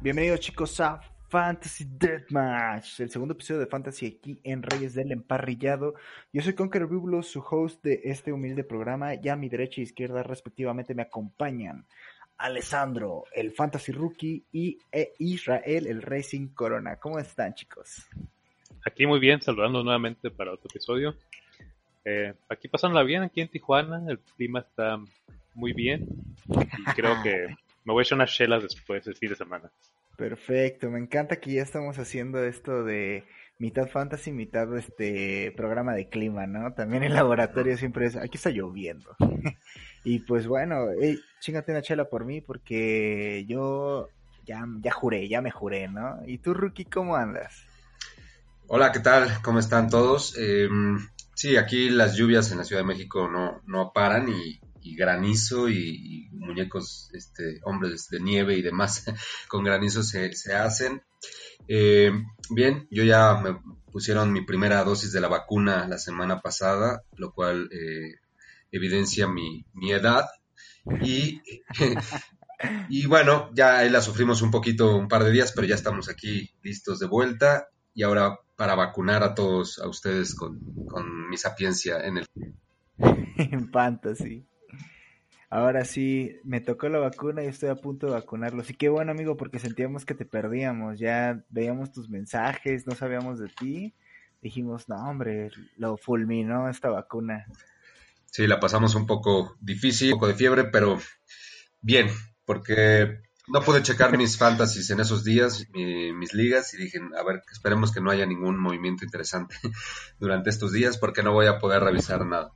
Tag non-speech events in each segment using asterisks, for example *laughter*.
Bienvenidos chicos a Fantasy Deathmatch, el segundo episodio de Fantasy aquí en Reyes del Emparrillado. Yo soy Conqueror Biblos, su host de este humilde programa. Ya a mi derecha e izquierda respectivamente me acompañan Alessandro, el Fantasy Rookie, y e Israel, el Racing Corona. ¿Cómo están chicos? Aquí muy bien, saludando nuevamente para otro episodio. Eh, aquí pasándola bien, aquí en Tijuana, el clima está muy bien y creo que *laughs* me voy a echar unas chelas después del fin de semana. Perfecto, me encanta que ya estamos haciendo esto de mitad fantasy, mitad este programa de clima, ¿no? También el laboratorio siempre es, aquí está lloviendo. *laughs* y pues bueno, hey, chingate una chela por mí porque yo ya, ya juré, ya me juré, ¿no? ¿Y tú, Rookie, cómo andas? Hola, ¿qué tal? ¿Cómo están todos? Eh, sí, aquí las lluvias en la Ciudad de México no, no paran y, y granizo y, y, muñecos, este, hombres de nieve y demás *laughs* con granizo se, se hacen. Eh, bien, yo ya me pusieron mi primera dosis de la vacuna la semana pasada, lo cual eh, evidencia mi, edad. *laughs* Y, bueno, ya la sufrimos un poquito, un par de días, pero ya estamos aquí listos de vuelta. Y ahora para vacunar a todos, a ustedes con, con mi sapiencia en el... *laughs* en fantasy. Ahora sí, me tocó la vacuna y estoy a punto de vacunarlos. Y qué bueno, amigo, porque sentíamos que te perdíamos. Ya veíamos tus mensajes, no sabíamos de ti. Dijimos, no, hombre, lo fulminó esta vacuna. Sí, la pasamos un poco difícil, un poco de fiebre, pero bien, porque no pude checar mis fantasies en esos días, mi, mis ligas, y dije, a ver, esperemos que no haya ningún movimiento interesante *laughs* durante estos días, porque no voy a poder revisar nada.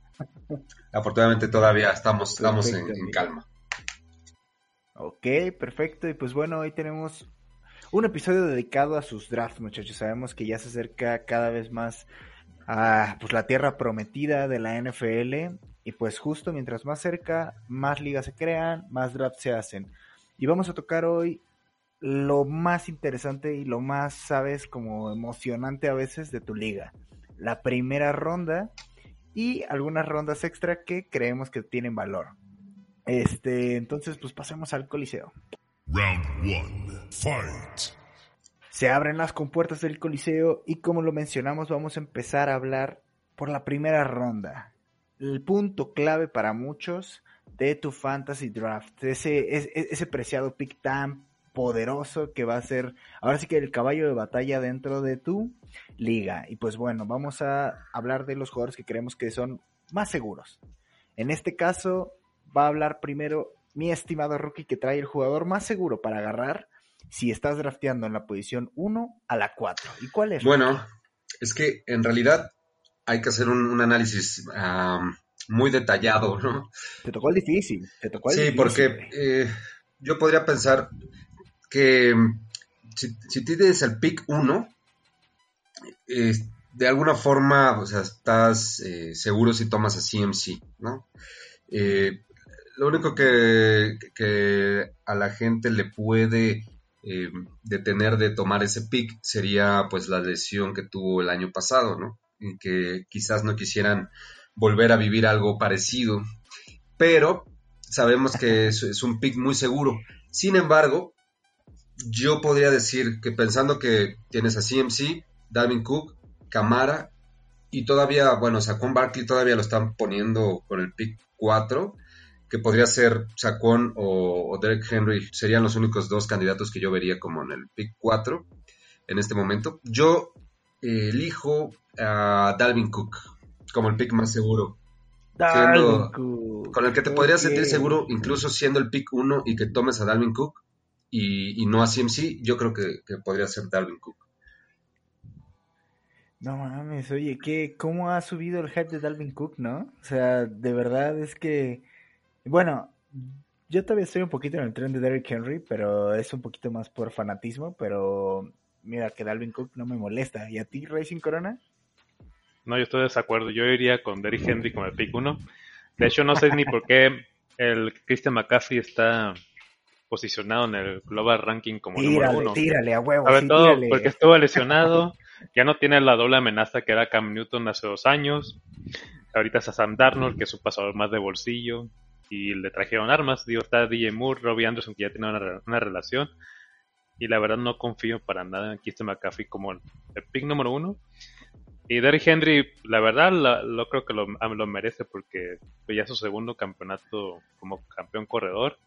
Afortunadamente todavía estamos, estamos en, en, calma. Ok, perfecto. Y pues bueno, hoy tenemos un episodio dedicado a sus drafts, muchachos. Sabemos que ya se acerca cada vez más a pues, la tierra prometida de la NFL. Y pues justo mientras más cerca, más ligas se crean, más drafts se hacen. Y vamos a tocar hoy lo más interesante y lo más, sabes, como emocionante a veces de tu liga. La primera ronda y algunas rondas extra que creemos que tienen valor. Este, entonces, pues pasemos al Coliseo. Round one, fight. Se abren las compuertas del Coliseo y como lo mencionamos, vamos a empezar a hablar por la primera ronda. El punto clave para muchos de tu fantasy draft, ese, ese, ese preciado pick tan poderoso que va a ser ahora sí que el caballo de batalla dentro de tu liga. Y pues bueno, vamos a hablar de los jugadores que creemos que son más seguros. En este caso va a hablar primero mi estimado rookie que trae el jugador más seguro para agarrar si estás drafteando en la posición 1 a la 4. ¿Y cuál es? Bueno, es que en realidad hay que hacer un, un análisis um, muy detallado, ¿no? Te tocó el difícil, te tocó el sí, difícil. porque eh, yo podría pensar que si, tienes el pick 1, eh, de alguna forma, o sea, estás eh, seguro si tomas a CMC, ¿no? Eh, lo único que, que, a la gente le puede eh, detener de tomar ese pick sería pues la lesión que tuvo el año pasado, ¿no? En que quizás no quisieran volver a vivir algo parecido, pero sabemos que es, es un pick muy seguro. Sin embargo, yo podría decir que pensando que tienes a CMC, Dalvin Cook, Camara y todavía, bueno, Saquon Barkley todavía lo están poniendo con el pick 4, que podría ser Saquon o, o, Derek Henry, serían los únicos dos candidatos que yo vería como en el pick 4 en este momento. Yo eh, elijo a Dalvin Cook como el pick más seguro. Siendo, con el que te podrías okay. sentir seguro, incluso siendo el pick 1 y que tomes a Dalvin Cook y, y no a CMC, yo creo que, que podría ser Dalvin Cook. No mames, oye, ¿qué, ¿cómo ha subido el hype de Dalvin Cook, no? O sea, de verdad es que, bueno, yo todavía estoy un poquito en el tren de Derrick Henry, pero es un poquito más por fanatismo, pero mira que Dalvin Cook no me molesta. ¿Y a ti, Racing Corona? No, yo estoy de desacuerdo. Yo iría con Derrick Henry como el pick 1. De hecho, no sé ni por qué el Christian McCaffrey está posicionado en el global ranking como tírale, número uno. Tírale, a huevo. Sobre sí, todo tírale. porque estuvo lesionado. Ya no tiene la doble amenaza que era Cam Newton hace dos años. Ahorita es a Sam Darnold, que es un pasador más de bolsillo. Y le trajeron armas. Digo, está DJ Moore, Robbie Anderson, que ya tiene una, una relación. Y la verdad no confío para nada en Christian McCaffrey como el, el pick número uno. Y Derrick Henry, la verdad, lo creo que lo, lo merece porque fue ya su segundo campeonato como campeón corredor.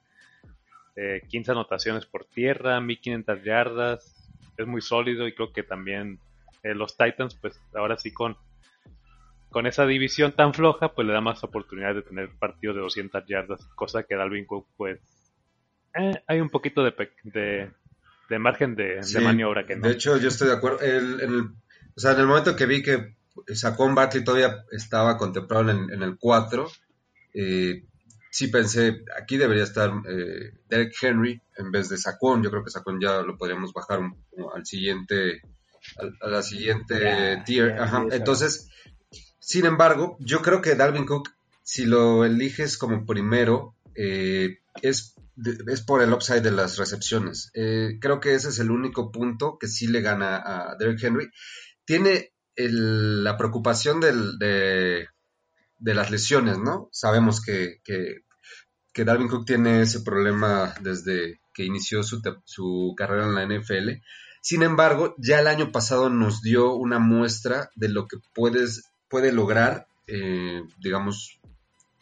Eh, 15 anotaciones por tierra, 1500 yardas. Es muy sólido y creo que también eh, los Titans, pues ahora sí con, con esa división tan floja, pues le da más oportunidad de tener partidos de 200 yardas, cosa que Dalvin Cook, pues eh, hay un poquito de, de, de margen de, maniobra que no. De hecho, yo estoy de acuerdo. El, el o sea, en el momento que vi que Saquon Barkley todavía estaba contemplado en, el 4, eh, sí pensé, aquí debería estar eh, Derek Henry en vez de Saquon. Yo creo que Saquon ya lo podríamos bajar al siguiente, a la siguiente tier. Entonces, sin embargo, yo creo que Dalvin Cook, si lo eliges como primero, eh, es es por el upside de las recepciones. Eh, creo que ese es el único punto que sí le gana a Derek Henry tiene la preocupación de, las lesiones, ¿no? Sabemos que, que, Dalvin Cook tiene ese problema desde que inició su, carrera en la NFL. Sin embargo, ya el año pasado nos dio una muestra de lo que puedes, puede lograr, eh, digamos,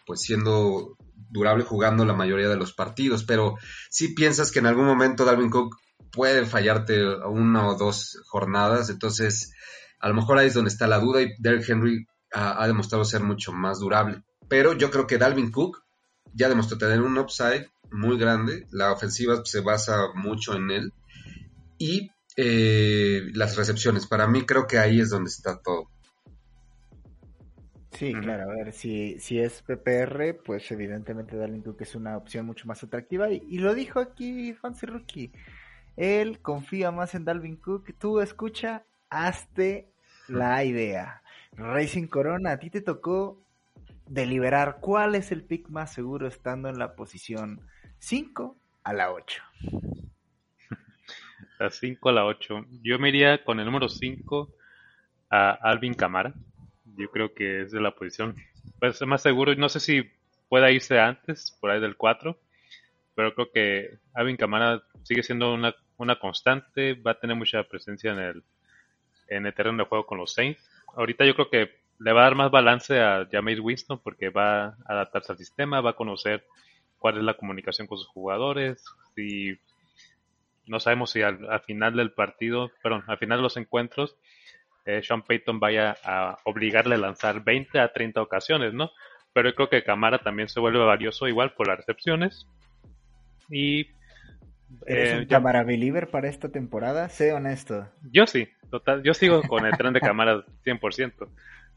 pues siendo durable jugando la mayoría de los partidos. Pero si piensas que en algún momento Dalvin Cook puede fallarte una o dos jornadas, entonces a lo mejor ahí es donde está la duda y Derrick Henry ha, demostrado ser mucho más durable. Pero yo creo que Dalvin Cook ya demostró tener un upside muy grande, la ofensiva se basa mucho en él y eh, las recepciones, para mí creo que ahí es donde está todo. Sí, claro, a ver, si, si es PPR, pues evidentemente Dalvin Cook es una opción mucho más atractiva y, y lo dijo aquí Fancy Rookie. Él confía más en Dalvin Cook. Tú escucha, hazte la idea. Racing Corona, a ti te tocó deliberar cuál es el pick más seguro estando en la posición 5 a la 8. *laughs* La 5 a la 8. Yo me iría con el número 5 a Alvin Camara. Yo creo que es de la posición pues, más seguro. No sé si pueda irse antes, por ahí del 4. Pero creo que Alvin Camara sigue siendo una una constante, va a tener mucha presencia en el, en el terreno de juego con los Saints. Ahorita yo creo que le va a dar más balance a Jameis Winston porque va a adaptarse al sistema, va a conocer cuál es la comunicación con sus jugadores, si no sabemos si al, final del partido, perdón, al final de los encuentros, eh, Sean Payton vaya a obligarle a lanzar 20 a 30 ocasiones, ¿no? Pero yo creo que Camara también se vuelve valioso igual por las recepciones. Y ¿Eres un eh, cámara believer para esta temporada? Sé honesto. Yo sí, total. Yo sigo con el tren de cámara 100%.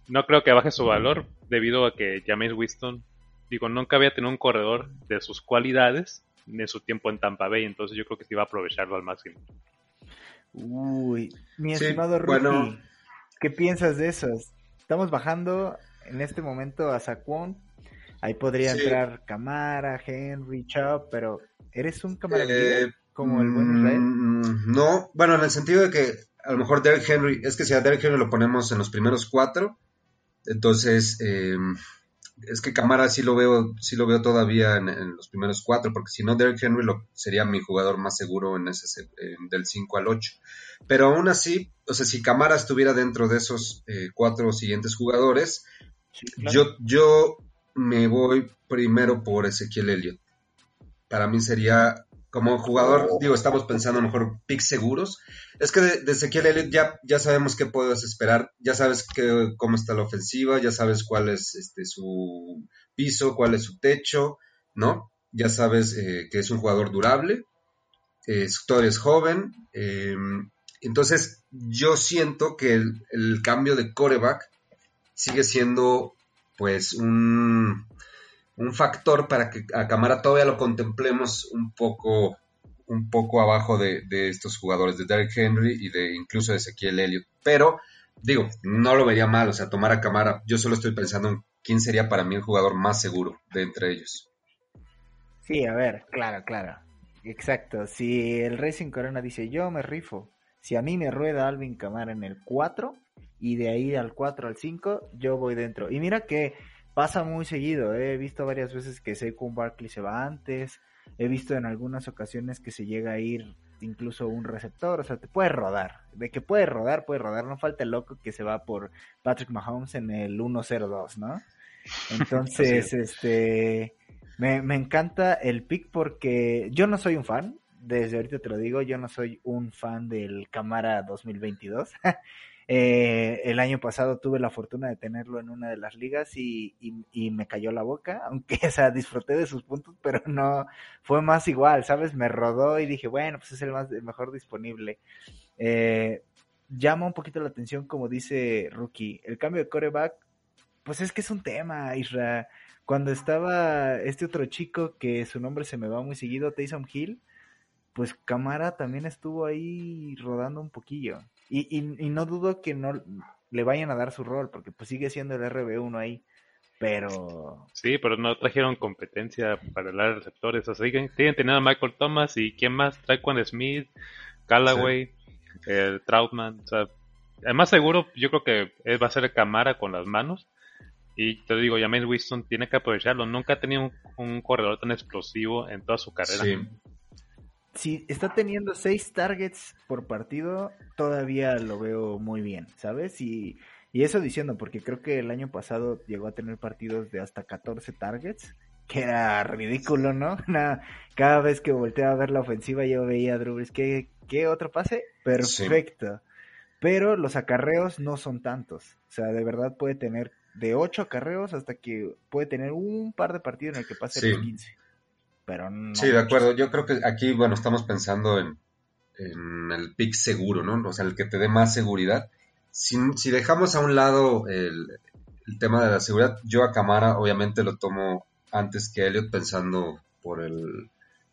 No creo que baje su valor debido a que James Winston, digo, nunca había tenido un corredor de sus cualidades en su tiempo en Tampa Bay, entonces yo creo que sí va a aprovecharlo al máximo. Uy, mi estimado Rookie, ¿qué piensas de eso? Estamos bajando en este momento a Saquon. Ahí podría entrar Camara, Henry, Chubb, pero ¿Eres un camarada eh, como el buen Israel? Mm, no, bueno, en el sentido de que a lo mejor Derrick Henry, es que si a Derrick Henry lo ponemos en los primeros cuatro, entonces em, es que Camara sí lo veo, sí lo veo todavía en, los primeros cuatro, porque si no Derrick Henry lo, sería mi jugador más seguro en ese del 5 al 8. Pero aún así, o sea, si Camara estuviera dentro de esos eh, cuatro siguientes jugadores, yo, yo me voy primero por Ezequiel Elliott para mí sería como jugador, digo, estamos pensando mejor picks seguros. Es que de, Ezequiel Elliott ya, ya sabemos qué puedes esperar, ya sabes que, cómo está la ofensiva, ya sabes cuál es este, su piso, cuál es su techo, ¿no? Ya sabes eh, que es un jugador durable, eh, es joven. Em, entonces, yo siento que el, el cambio de coreback sigue siendo, pues, un un factor para que a Camara todavía lo contemplemos un poco, un poco abajo de, estos jugadores, de Derek Henry y de incluso de Ezequiel Elliott. Pero, digo, no lo vería mal, o sea, tomar a Camara, yo solo estoy pensando en quién sería para mí el jugador más seguro de entre ellos. Sí, a ver, claro, claro. Exacto. Si el Racing Corona dice yo me rifo Si a mí me rueda Alvin Camara en el 4 y de ahí al 4 al 5, yo voy dentro. Y mira que pasa muy seguido, ¿eh? he visto varias veces que Saquon Barkley se va antes, he visto en algunas ocasiones que se llega a ir incluso un receptor, o sea, te puede rodar, de que puede rodar, puede rodar, no falta el loco que se va por Patrick Mahomes en el 1-0-2, ¿no? *laughs* Entonces, este, me, me encanta el pick porque yo no soy un fan, desde ahorita te lo digo, yo no soy un fan del Camara 2022. *laughs* Eh, el año pasado tuve la fortuna de tenerlo en una de las ligas y, me cayó la boca, *laughs* aunque o sea, disfruté de sus puntos, pero no fue más igual, ¿sabes? Me rodó y dije, bueno, pues es el, más, mejor disponible. Eh, llama un poquito la atención, como dice Rookie, el cambio de coreback, pues es que es un tema, Isra. Cuando estaba este otro chico que su nombre se me va muy seguido, Taysom Hill, pues Camara también estuvo ahí rodando un poquillo. Y, y, no dudo que no le vayan a dar su rol, porque pues sigue siendo el RB1 ahí. Pero. Sí, pero no trajeron competencia para el receptores. O sea, siguen, siguen teniendo a Michael Thomas y quién más? Traquan Smith, Callaway, el Troutman. O sea, el más seguro, yo creo que va a ser Camara con las manos. Y te digo, James Winston tiene que aprovecharlo. Nunca ha tenido un, un corredor tan explosivo en toda su carrera. Sí si está teniendo seis targets por partido, todavía lo veo muy bien, ¿sabes? Y, y eso diciendo, porque creo que el año pasado llegó a tener partidos de hasta 14 targets, que era ridículo, ¿no? *laughs* cada vez que volteaba a ver la ofensiva yo veía a Drew ¿qué, ¿qué otro pase? Perfecto. Pero los acarreos no son tantos. O sea, de verdad puede tener de 8 acarreos hasta que puede tener un par de partidos en el que pase los 15 sí, de acuerdo. Yo creo que aquí, bueno, estamos pensando en, el pick seguro, ¿no? O sea, el que te dé más seguridad. Si, si dejamos a un lado el, tema de la seguridad, yo a Camara obviamente lo tomo antes que Elliot pensando por el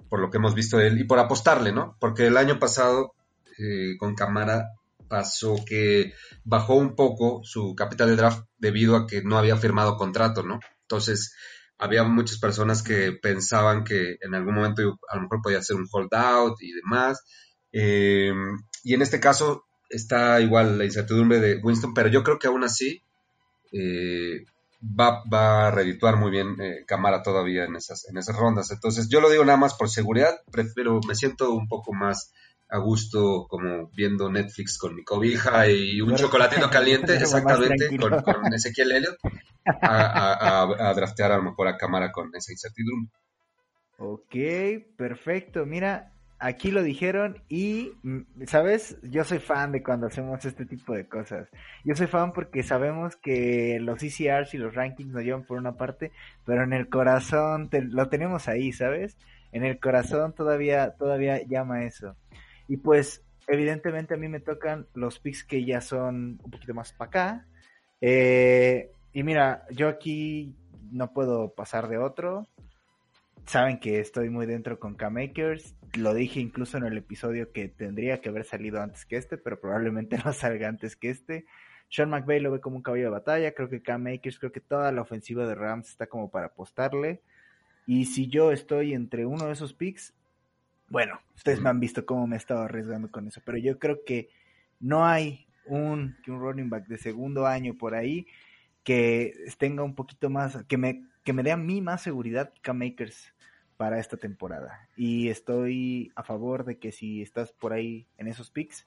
por lo que hemos visto de él y por apostarle, ¿no? Porque el año pasado eh, con Camara pasó que bajó un poco su capital de draft debido a que no había firmado contrato, ¿no? Entonces, había muchas personas que pensaban que en algún momento a lo mejor podía ser un holdout y demás. Eh, y en este caso está igual la incertidumbre de Winston, pero yo creo que aún así eh, va, va, a redituar muy bien eh, Camara todavía en esas, en esas rondas. Entonces yo lo digo nada más por seguridad, prefiero, me siento un poco más a gusto como viendo Netflix con mi cobija y un chocolatito caliente, *laughs* exactamente, con, con, Ezequiel Elliott, a, a, draftear a lo mejor a cámara con esa incertidumbre. Ok, perfecto. Mira, aquí lo dijeron y, mm, ¿sabes? Yo soy fan de cuando hacemos este tipo de cosas. Yo soy fan porque sabemos que los ECRs y los rankings nos llevan por una parte, pero en el corazón lo tenemos ahí, ¿sabes? En el corazón todavía, todavía llama eso. Y pues, evidentemente a mí me tocan los picks que ya son un poquito más para acá. Eh, y mira, yo aquí no puedo pasar de otro. Saben que estoy muy dentro con K-Makers. Lo dije incluso en el episodio que tendría que haber salido antes que este, pero probablemente *laughs* no salga antes que este. Sean McVay lo ve como un caballo de batalla. Creo que K-Makers, creo que toda la ofensiva de Rams está como para apostarle. Y si yo estoy entre uno de esos picks, bueno, ustedes me han visto cómo me he estado arriesgando con eso, pero yo creo que no hay un, un running back de segundo año por ahí que tenga un poquito más, que me, que me dé a mí más seguridad que Makers para esta temporada. Y estoy a favor de que si estás por ahí en esos picks,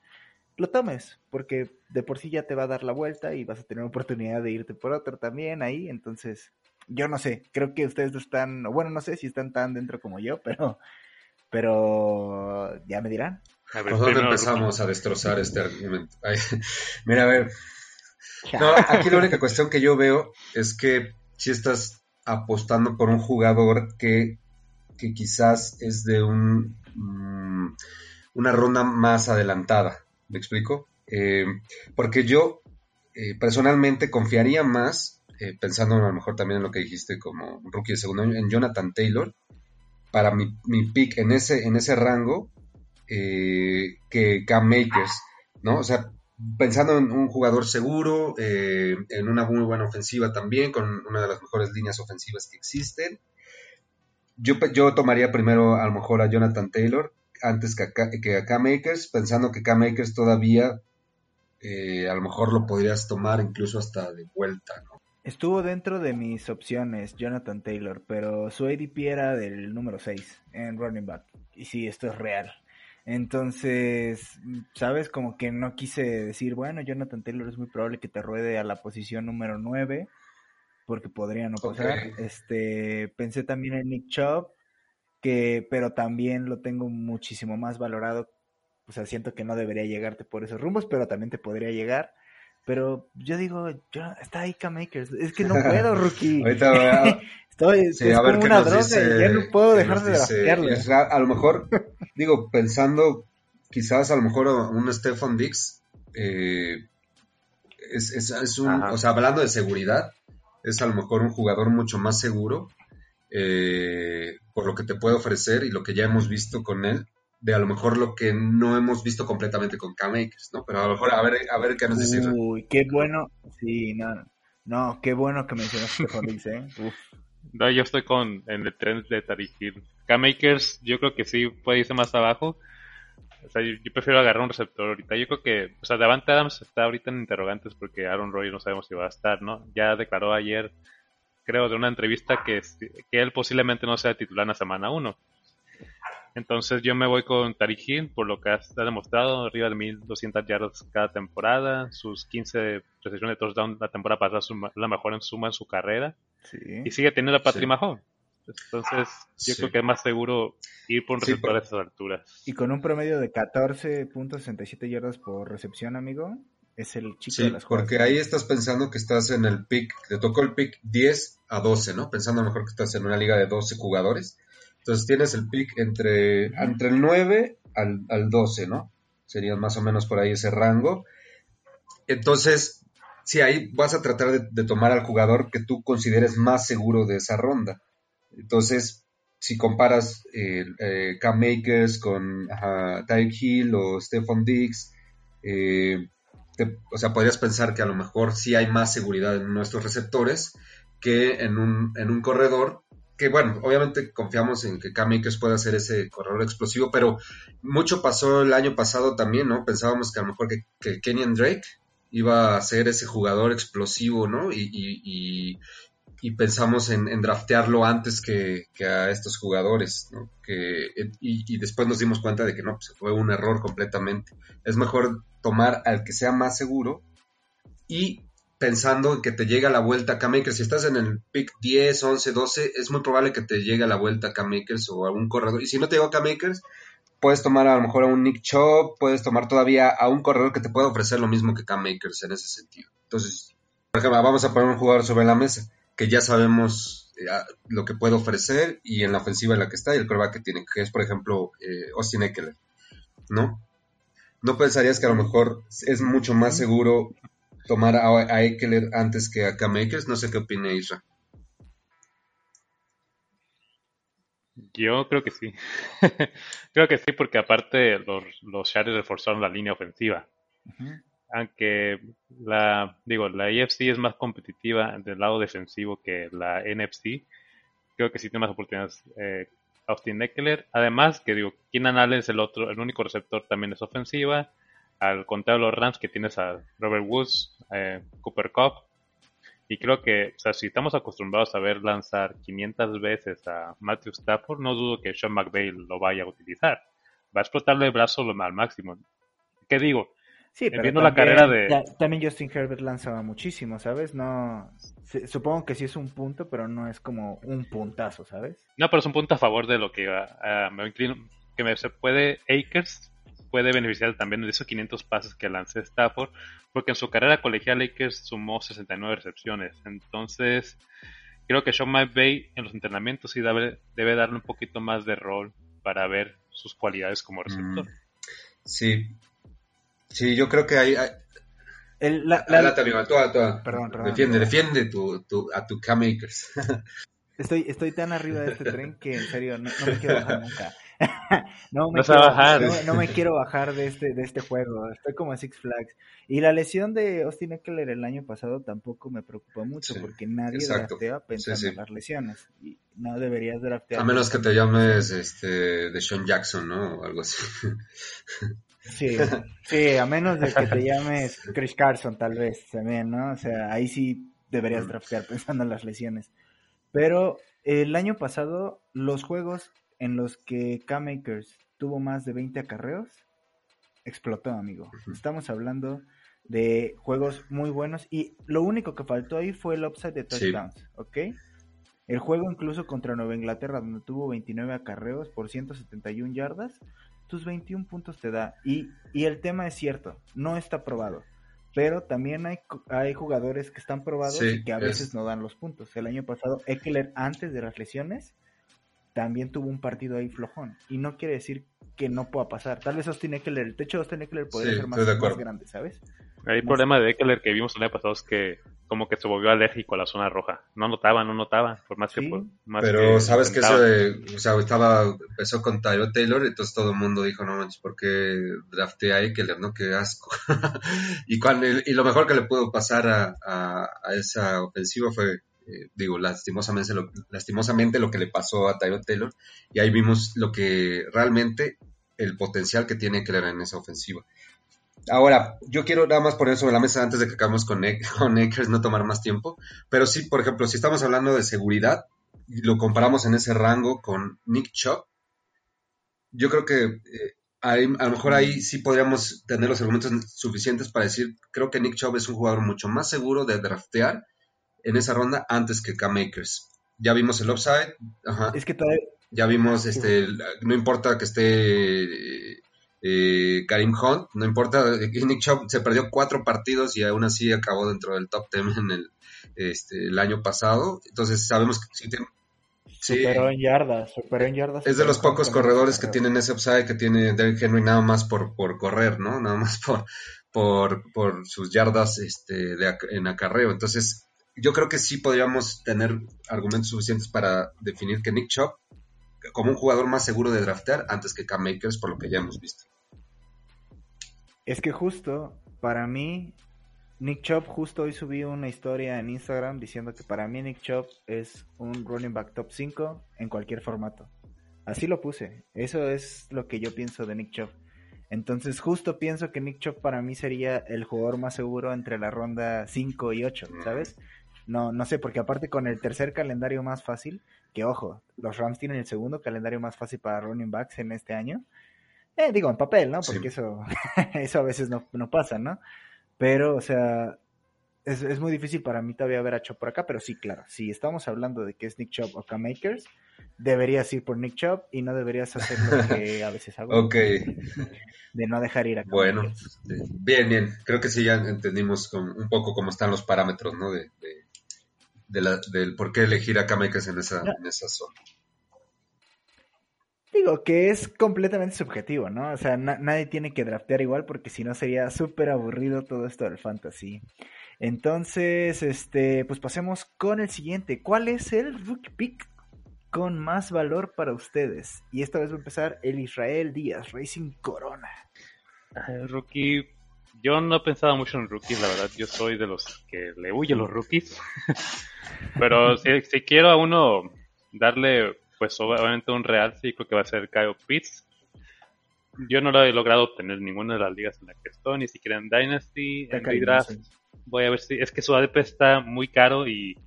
lo tomes, porque de por sí ya te va a dar la vuelta y vas a tener oportunidad de irte por otro también ahí. Entonces, yo no sé, creo que ustedes están, bueno, no sé si están tan dentro como yo, pero pero ya me dirán. A dónde empezamos a destrozar este argumento? *laughs* mira, a ver. aquí la única cuestión que yo veo es que si estás apostando por un jugador que, que quizás es de un mm, una ronda más adelantada. ¿Me explico? Eh, porque yo eh, personalmente confiaría más, eh, pensando a lo mejor también en lo que dijiste como rookie de segundo año, en Jonathan Taylor, para mi, mi pick en ese, en ese rango eh, que Cam Makers, ¿no? O sea, pensando en un jugador seguro, eh, en una muy buena ofensiva también, con una de las mejores líneas ofensivas que existen. Yo, yo tomaría primero a lo mejor a Jonathan Taylor, antes que a, que a pensando que K-Makers todavía eh, a lo mejor lo podrías tomar incluso hasta de vuelta, ¿no? Estuvo dentro de mis opciones Jonathan Taylor, pero su ADP era del número 6 en running back. Y sí, esto es real. Entonces, ¿sabes? Como que no quise decir, bueno, Jonathan Taylor es muy probable que te ruede a la posición número 9, porque podría no pasar. Este, pensé también en Nick Chubb, que, pero también lo tengo muchísimo más valorado. O sea, siento que no debería llegarte por esos rumbos, pero también te podría llegar. Pero yo digo, yo, está ahí K-Makers. Es que no puedo, rookie. *laughs* Ahorita voy a- *laughs* Estoy, Sí, es a ver como una droga dice. y ya no puedo dejar de. Isra. A lo mejor, digo, pensando quizás a lo mejor un Stefan Dix, eh, es, es- es un, Ajá. o sea, hablando de seguridad, es a lo mejor un jugador mucho más seguro eh, por lo que te puede ofrecer y lo que ya hemos visto con él, de a lo mejor lo que no hemos visto completamente con K-Makers, ¿no? Pero a lo mejor a ver, a ver qué nos dice. Uy, qué bueno. Sí, no, no, qué bueno que mencionaste Diggs, ¿eh? *laughs* Uf. No, yo estoy con en el tren de Tariq Hill. K-Makers, yo creo que sí puede irse más abajo. O sea, yo, yo prefiero agarrar un receptor ahorita. Yo creo que, o sea, Davante Adams está ahorita en interrogantes porque Aaron Rodgers no sabemos si va a estar, ¿no? Ya declaró ayer, creo, de una entrevista que, que él posiblemente no sea titular en la semana 1. Entonces yo me voy con Tariq Hill por lo que ha demostrado, arriba de 1200 yardas cada temporada, sus 15 recepciones de touchdown la temporada pasada suma- la mejor en suma en su carrera Sí. y sigue teniendo a Patrick Sí. Mahomes. Entonces, yo Sí. creo que es más seguro ir por un Sí, receptor pero- a esas alturas. Y con un promedio de 14.67 yardas por recepción, amigo, es el chico Sí, de las jugadas. porque ahí estás pensando que estás en el pick, te tocó el pick 10 a 12, ¿no? Pensando a lo mejor que estás en una liga de 12 jugadores. Entonces tienes el pick entre, entre el 9 al, al 12, ¿no? Sería más o menos por ahí ese rango. Entonces, sí, ahí vas a tratar de, tomar al jugador que tú consideres más seguro de esa ronda. Entonces, si comparas eh, eh, Cam Makers con ajá, Tyreek Hill o Stephon Diggs, eh, o sea, podrías pensar que a lo mejor sí hay más seguridad en nuestros receptores que en un, en un corredor. Que bueno, obviamente confiamos en que Cam Akers pueda ser ese corredor explosivo, pero mucho pasó el año pasado también, ¿no? Pensábamos que a lo mejor que, Kenyan Drake iba a ser ese jugador explosivo, ¿no? Y, y- y- pensamos en, draftearlo antes que, que a estos jugadores, ¿no? Que, y, y después nos dimos cuenta de que no, pues fue un error completamente. Es mejor tomar al que sea más seguro y pensando en que te llega la vuelta a K-Makers. Si estás en el pick 10, 11, 12, es muy probable que te llegue a la vuelta a K-Makers o a un corredor. Y si no te llegó a K-Makers, puedes tomar a lo mejor a un Nick Chubb, puedes tomar todavía a un corredor que te pueda ofrecer lo mismo que K-Makers en ese sentido. Entonces, por ejemplo, vamos a poner un jugador sobre la mesa que ya sabemos eh, lo que puede ofrecer y en la ofensiva en la que está y el coreback que tiene, que es, por ejemplo, eh, Austin Eckler, ¿no? ¿No pensarías que a lo mejor es mucho más seguro tomar a, a Eckler antes que a Cam Akers? No sé qué opina Isra. Yo creo que sí. *laughs* creo que sí, porque aparte los, los Chargers reforzaron la línea ofensiva. Aunque la, digo, la AFC es más competitiva del lado defensivo que la NFC, creo que sí tiene más oportunidades eh, Austin Eckler. Además, que digo, Keenan Allen es el otro, el único receptor también es ofensiva. Al contrario de los Rams, que tienes a Robert Woods, eh, Cooper Cup. Y creo que, o sea, si estamos acostumbrados a ver lanzar 500 veces a Matthew Stafford, no dudo que Sean McVay lo vaya a utilizar. Va a explotarle el brazo al máximo. ¿Qué digo? Sí, pero viendo la también- carrera de- ta- también Justin Herbert lanzaba muchísimo, ¿sabes? No, supongo que sí es un punto, pero no es como un puntazo, ¿sabes? No, pero es un punto a favor de lo que ah, me inclino, que me, se puede, Akers puede beneficiar también de esos 500 pases que lancé Stafford, porque en su carrera colegial Akers sumó 69 recepciones. Entonces, creo que Sean McVay en los entrenamientos sí debe, debe darle un poquito más de rol para ver sus cualidades como receptor. Mm, sí. Sí, yo creo que hay... hay- El- la- la- tú, tú, Perdón, perdón. Defiende, defiende tu, tu- a tu Cam Akers. *laughs* estoy, estoy tan arriba de este tren que en serio no, no me quiero bajar nunca. *laughs* no, me quiero, bajar. no- no me quiero bajar de este, de este juego. Estoy como Six Flags. Y la lesión de Austin Eckler el año pasado tampoco me preocupó mucho Sí, porque nadie exacto. draftea pensando Sí, sí. en las lesiones. Y no deberías draftear. A menos que te llames este, de Sean Jackson, ¿no? O algo así. *laughs* Sí, sí, a menos de que te llames Chris Carson, tal vez también, ¿no? O sea, ahí sí deberías draftear pensando en las lesiones. Pero el año pasado, los juegos en los que K-Makers tuvo más de 20 acarreos, explotó, amigo. Estamos hablando de juegos muy buenos y lo único que faltó ahí fue el upside de Sí. touchdowns, ¿ok? El juego incluso contra Nueva Inglaterra, donde tuvo 29 acarreos por 171 yardas, tus 21 puntos te da. Y, y el tema es cierto, no está probado. Pero también hay, hay jugadores que están probados Sí, y que a es- veces no dan los puntos. El año pasado, Eckler, antes de las lesiones, también tuvo un partido ahí flojón. Y no quiere decir que no pueda pasar. Tal vez Austin Eckler, el techo de Austin Eckler podría Sí, ser más, más grande, ¿sabes? El problema de Eckler que vimos el año pasado es que como que se volvió alérgico a la zona roja. No notaba, no notaba, por más que... Por- más Pero sabes que de, o sea, estaba, empezó con Tyrod Taylor, entonces todo el mundo dijo, no manches, ¿por qué drafté a Eckler, no? Qué asco. *laughs* y, cuando, y lo mejor que le pudo pasar a, a, a esa ofensiva fue, eh, digo, lastimosamente lo, que le pasó a Tyrod Taylor, y ahí vimos lo que realmente, el potencial que tiene Eckler en esa ofensiva. Ahora, yo quiero nada más poner sobre la mesa antes de que acabemos con, Eck- *laughs* con no tomar más tiempo, pero sí, por ejemplo, si estamos hablando de seguridad, y lo comparamos en ese rango con Nick Chubb, yo creo que eh, a lo mejor ahí sí podríamos tener los argumentos suficientes para decir, creo que Nick Chubb es un jugador mucho más seguro de draftear en esa ronda antes que Cam Akers. Ya vimos el upside, ajá, Es que todavía, ya vimos, este, no importa que esté eh, Karim Hunt, no importa, Nick Chubb se perdió cuatro partidos y aún así acabó dentro del top 10 en el, este, el año pasado. Entonces sabemos que sí superó en yardas, superó en yardas. es de los pocos corredores que tienen ese upside que tiene Derrick Henry nada más por, por correr, ¿no? Nada más por, por, por sus yardas este, de en acarreo. Entonces, yo creo que sí podríamos tener argumentos suficientes para definir que Nick Chubb como un jugador más seguro de draftear antes que Cam Akers, por lo que ya hemos visto. Es que justo, para mí, Nick Chubb, justo hoy subí una historia en Instagram diciendo que para mí Nick Chubb es un running back top 5 en cualquier formato. Así lo puse. Eso es lo que yo pienso de Nick Chubb. Entonces justo pienso que Nick Chubb para mí sería el jugador más seguro entre la ronda 5 y 8, ¿sabes? No, no sé, porque aparte con el tercer calendario más fácil, que ojo, los Rams tienen el segundo calendario más fácil para running backs en este año. Eh, digo, en papel, ¿no? Sí. Porque eso, *laughs* eso a veces no, no pasa, ¿no? Pero, o sea, es, es muy difícil para mí todavía ver a Chubb por acá, pero sí, claro, si estamos hablando de que es Nick Chubb o Cam Akers, deberías ir por Nick Chubb y no deberías hacer lo que *laughs* a veces hago, Ok, de no dejar ir a bueno, este, bien, bien. Creo que sí ya entendimos con- un poco cómo están los parámetros, ¿no? De, de- de la- del por qué elegir a Cam Akers en esa, en esa zona. Digo que es completamente subjetivo, ¿no? O sea, na- nadie tiene que draftear igual porque si no sería súper aburrido todo esto del fantasy. Entonces, este, pues pasemos con el siguiente. ¿Cuál es el rookie pick con más valor para ustedes? Y esta vez va a empezar el Israel Díaz, Racing Corona. Ah, Rookie, yo no he pensado mucho en rookies, la verdad. Yo soy de los que le huye los rookies. *laughs* Pero si, si quiero a uno darle, pues obviamente un real, creo que va a ser Kyle Pitts. Yo no lo he logrado obtener en ninguna de las ligas en las que estoy, ni siquiera en Dynasty, en. Voy a ver si. Es que su ADP está muy caro y,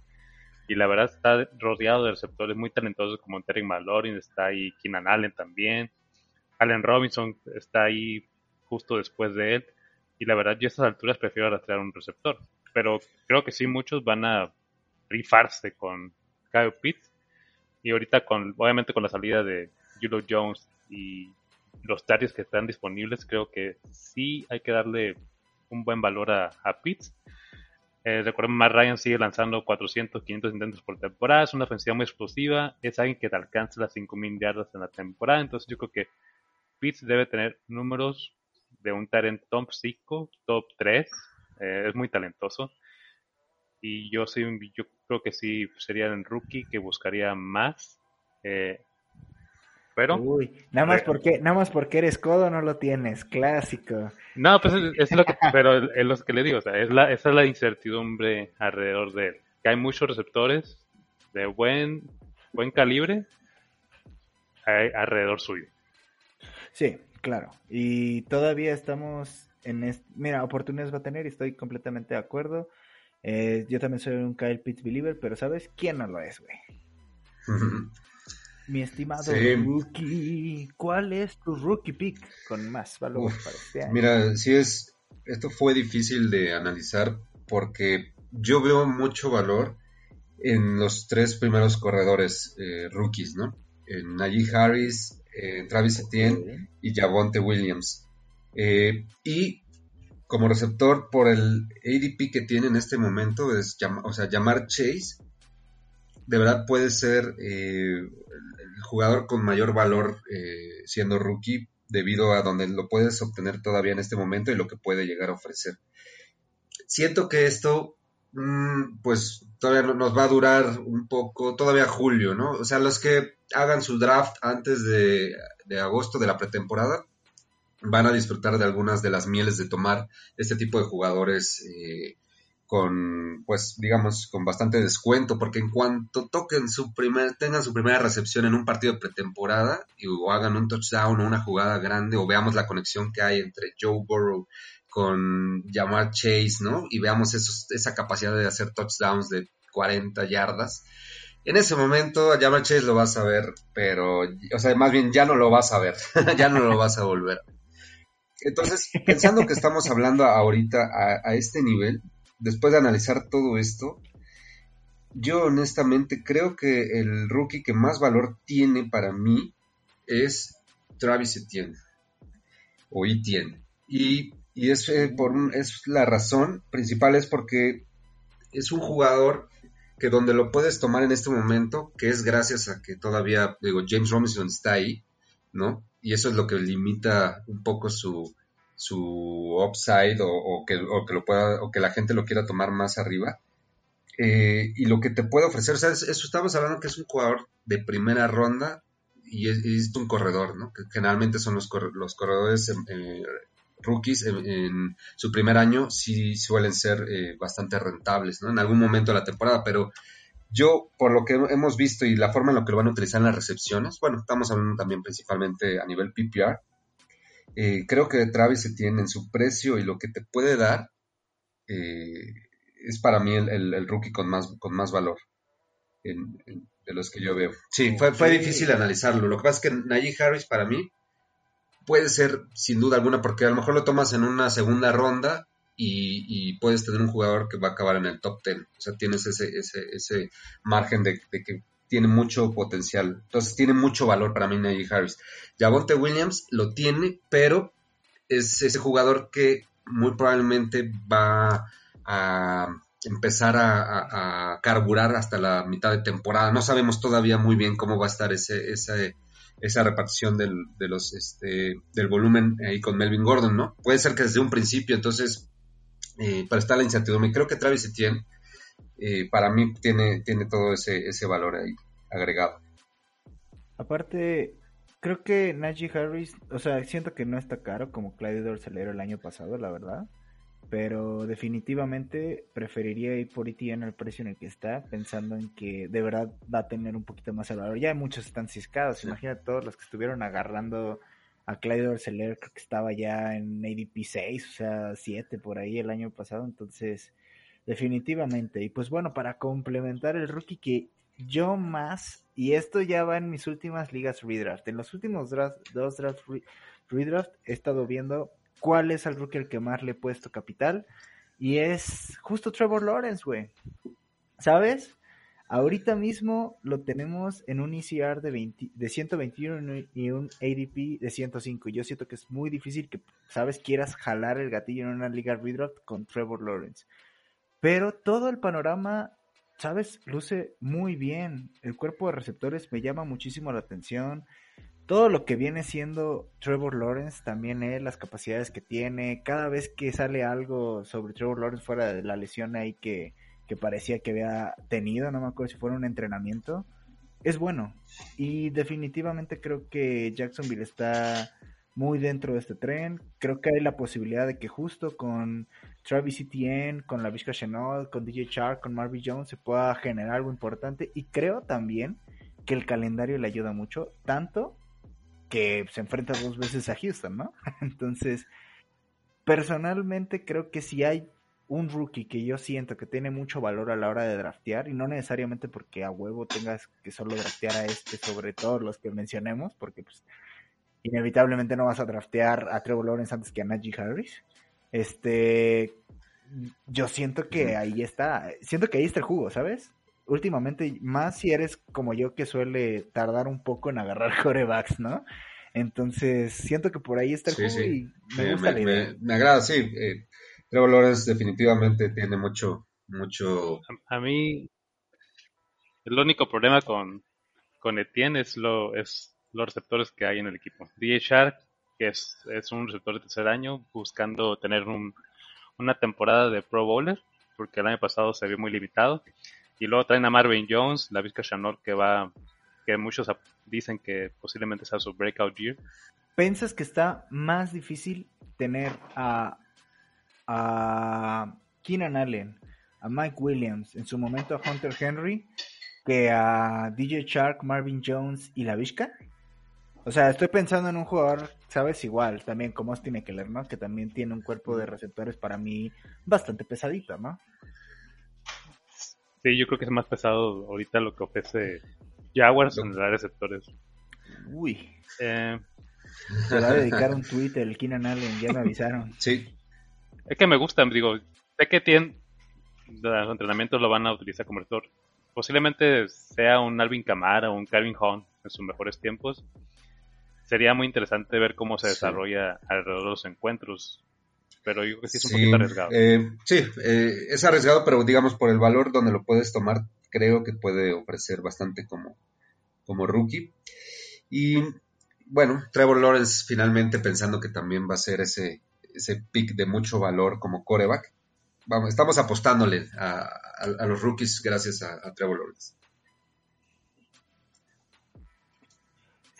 y la verdad está rodeado de receptores muy talentosos como Terry McLaurin, está ahí Keenan Allen también. Allen Robinson está ahí justo después de él. Y la verdad, yo a estas alturas prefiero arrastrar un receptor. Pero creo que sí, muchos van a rifarse con Kyle Pitts. Y ahorita, con obviamente con la salida de Julio Jones y los targets que están disponibles, creo que sí hay que darle un buen valor a, a Pitts. Eh, recuerden, Matt Ryan sigue lanzando 400, 500 intentos por temporada. Es una ofensiva muy explosiva. Es alguien que alcanza las 5.000 yardas en la temporada. Entonces yo creo que Pitts debe tener números de un talent top 5, top 3. Eh, es muy talentoso. Y yo sí, yo creo que sí sería el rookie que buscaría más. Eh, Pero, Uy, nada más porque, nada más porque eres codo no lo tienes, clásico. no, pues es, es lo que, pero es lo que le digo, o sea, es la, esa es la incertidumbre alrededor de él. Que hay muchos receptores de buen, buen calibre hay alrededor suyo. Sí, claro. Y todavía estamos en este... Mira, oportunidades va a tener y estoy completamente de acuerdo. Eh, yo también soy un Kyle Pitts believer, pero ¿sabes quién no lo es, güey? Mi estimado Sí. rookie. ¿Cuál es tu rookie pick con más valor Uf, para este año? Mira, sí es, esto fue difícil de analizar porque yo veo mucho valor en los tres primeros corredores eh, rookies, ¿no? En Najee Harris, eh, Travis Etienne y Javonte Williams. Eh, y como receptor por el ADP que tiene en este momento, es o sea, llamar Chase, de verdad puede ser eh, el jugador con mayor valor eh, siendo rookie debido a donde lo puedes obtener todavía en este momento y lo que puede llegar a ofrecer. Siento que esto, mm, pues todavía no- nos va a durar un poco, todavía julio, ¿no? O sea, los que hagan su draft antes de, agosto de la pretemporada van a disfrutar de algunas de las mieles de tomar este tipo de jugadores eh, con, pues, digamos, con bastante descuento, porque en cuanto toquen su primer, tengan su primera recepción en un partido de pretemporada y, o hagan un touchdown o una jugada grande o veamos la conexión que hay entre Joe Burrow con Jamar Chase, ¿no? Y veamos esos, esa capacidad de hacer touchdowns de 40 yardas. En ese momento a Jamar Chase lo vas a ver, pero, o sea, más bien ya no lo vas a ver, *laughs* ya no lo vas a volver. Entonces, pensando que estamos hablando ahorita a, a este nivel, después de analizar todo esto, yo honestamente creo que el rookie que más valor tiene para mí es Travis Etienne o Etienne. Y, y es, eh, por es la razón principal es porque es un jugador que donde lo puedes tomar en este momento, que es gracias a que todavía, digo, James Robinson está ahí, ¿no? Y eso es lo que limita un poco su, su upside o, que, o que lo pueda, o que la gente lo quiera tomar más arriba. Eh, y lo que te puede ofrecer, o sea, es- eso estamos hablando que es un jugador de primera ronda y es, un corredor, ¿no? Que generalmente son los, corre- los corredores eh, rookies en, en su primer año sí suelen ser eh, bastante rentables, ¿no? En algún momento de la temporada, pero yo, por lo que hemos visto y la forma en la que lo van a utilizar en las recepciones, bueno, estamos hablando también principalmente a nivel PPR, eh, creo que Travis se tiene en su precio y lo que te puede dar eh, es para mí el, el- el rookie con más, con más valor en- en- de los que yo veo. Sí, fue, fue difícil analizarlo. Lo que pasa es que Najee Harris para mí puede ser sin duda alguna porque a lo mejor lo tomas en una segunda ronda y, puedes tener un jugador que va a acabar en el top 10. O sea, tienes ese, ese, ese margen de, de que tiene mucho potencial. Entonces tiene mucho valor para mí Najee Harris. Javonte Williams lo tiene, pero es ese jugador que muy probablemente va a empezar a, a- a carburar hasta la mitad de temporada. No sabemos todavía muy bien cómo va a estar ese, ese- esa repartición del, de los, este, del volumen ahí con Melvin Gordon, ¿no? Puede ser que desde un principio, entonces, eh, para estar la incertidumbre. Creo que Travis Etienne, eh, para mí, tiene, tiene todo ese, ese valor ahí agregado. Aparte, creo que Najee Harris, o sea, siento que no está caro como Clyde Dorselero el año pasado, la verdad. Pero definitivamente preferiría ir por ETN al precio en el que está, pensando en que de verdad va a tener un poquito más de valor. Ya muchos están ciscados, Sí. imagínate todos los que estuvieron agarrando a Clyde Dorseler, creo que estaba ya en ADP 6, o sea, 7 por ahí el año pasado, entonces definitivamente. Y pues bueno, para complementar el rookie que yo más, y esto ya va en mis últimas ligas redraft, en los últimos draft- dos drafts re- redraft he estado viendo cuál es el rookie al que más le he puesto capital, y es justo Trevor Lawrence, güey. ¿Sabes? Ahorita mismo lo tenemos en un ECR de, 20 de 121 y un ADP de 105. Yo siento que es muy difícil que, ¿sabes? Quieras jalar el gatillo en una liga redraft con Trevor Lawrence. Pero todo el panorama, ¿sabes? Luce muy bien. El cuerpo de receptores me llama muchísimo la atención. Todo lo que viene siendo Trevor Lawrence, también él, las capacidades que tiene. Cada vez que sale algo sobre Trevor Lawrence fuera de la lesión ahí que, que parecía que había tenido, no me acuerdo si fuera un entrenamiento. es bueno. Y definitivamente creo que Jacksonville está muy dentro de este tren. Creo que hay la posibilidad de que justo con Travis Etienne, con la Vizca Chenault, con DJ Shark, con Marvin Jones se pueda generar algo importante. Y creo también que el calendario le ayuda mucho, tanto que se enfrenta dos veces a Houston, ¿no? *laughs* Entonces, personalmente creo que si hay un rookie que yo siento que tiene mucho valor a la hora de draftear, y no necesariamente porque a huevo tengas que solo draftear a este sobre todos los que mencionemos, porque pues inevitablemente no vas a draftear a Trevor Lawrence antes que a Najee Harris. Este, yo siento que ahí está, siento que ahí está el jugo, ¿sabes? Últimamente, más si eres como yo que suele tardar un poco en agarrar *laughs* corebacks, ¿no? Entonces, siento que por ahí está el jugo y me gusta la idea. Me, agrada, sí. Eh, Trevor Lawrence definitivamente tiene mucho, mucho... A, mí, el único problema con, con Etienne es, lo, es los receptores que hay en el equipo. DJ Shark, que es, es un receptor de tercer año, buscando tener un, una temporada de Pro Bowler, porque el año pasado se vio muy limitado. Y luego traen a Marvin Jones, la Vizca Chanor, que va, que muchos dicen que posiblemente sea su breakout year. ¿Piensas que está más difícil tener a a Keenan Allen, a Mike Williams, en su momento a Hunter Henry, que a DJ Shark, Marvin Jones y la Vizca? O sea, estoy pensando en un jugador, sabes, igual, también como Austin Eckler, ¿no? Que también tiene un cuerpo de receptores para mí bastante pesadito, ¿no? Sí, yo creo que es más pesado ahorita lo que ofrece Jaguars en de receptores. Uy. Eh... Se va a dedicar un tweet el Keenan Allen, ya me avisaron. *laughs* Sí. Es que me gustan, digo, sé que tienen, los entrenamientos lo van a utilizar como receptor. Posiblemente sea un Alvin Kamara o un Calvin Hunt en sus mejores tiempos. Sería muy interesante ver cómo se desarrolla alrededor de los encuentros. Pero yo creo que sí es un poquito arriesgado. Eh, sí, eh, es arriesgado, pero digamos por el valor donde lo puedes tomar, creo que puede ofrecer bastante como, como rookie. Y bueno, Trevor Lawrence finalmente pensando que también va a ser ese ese pick de mucho valor como coreback. Vamos, estamos apostándole a, los rookies gracias a, Trevor Lawrence.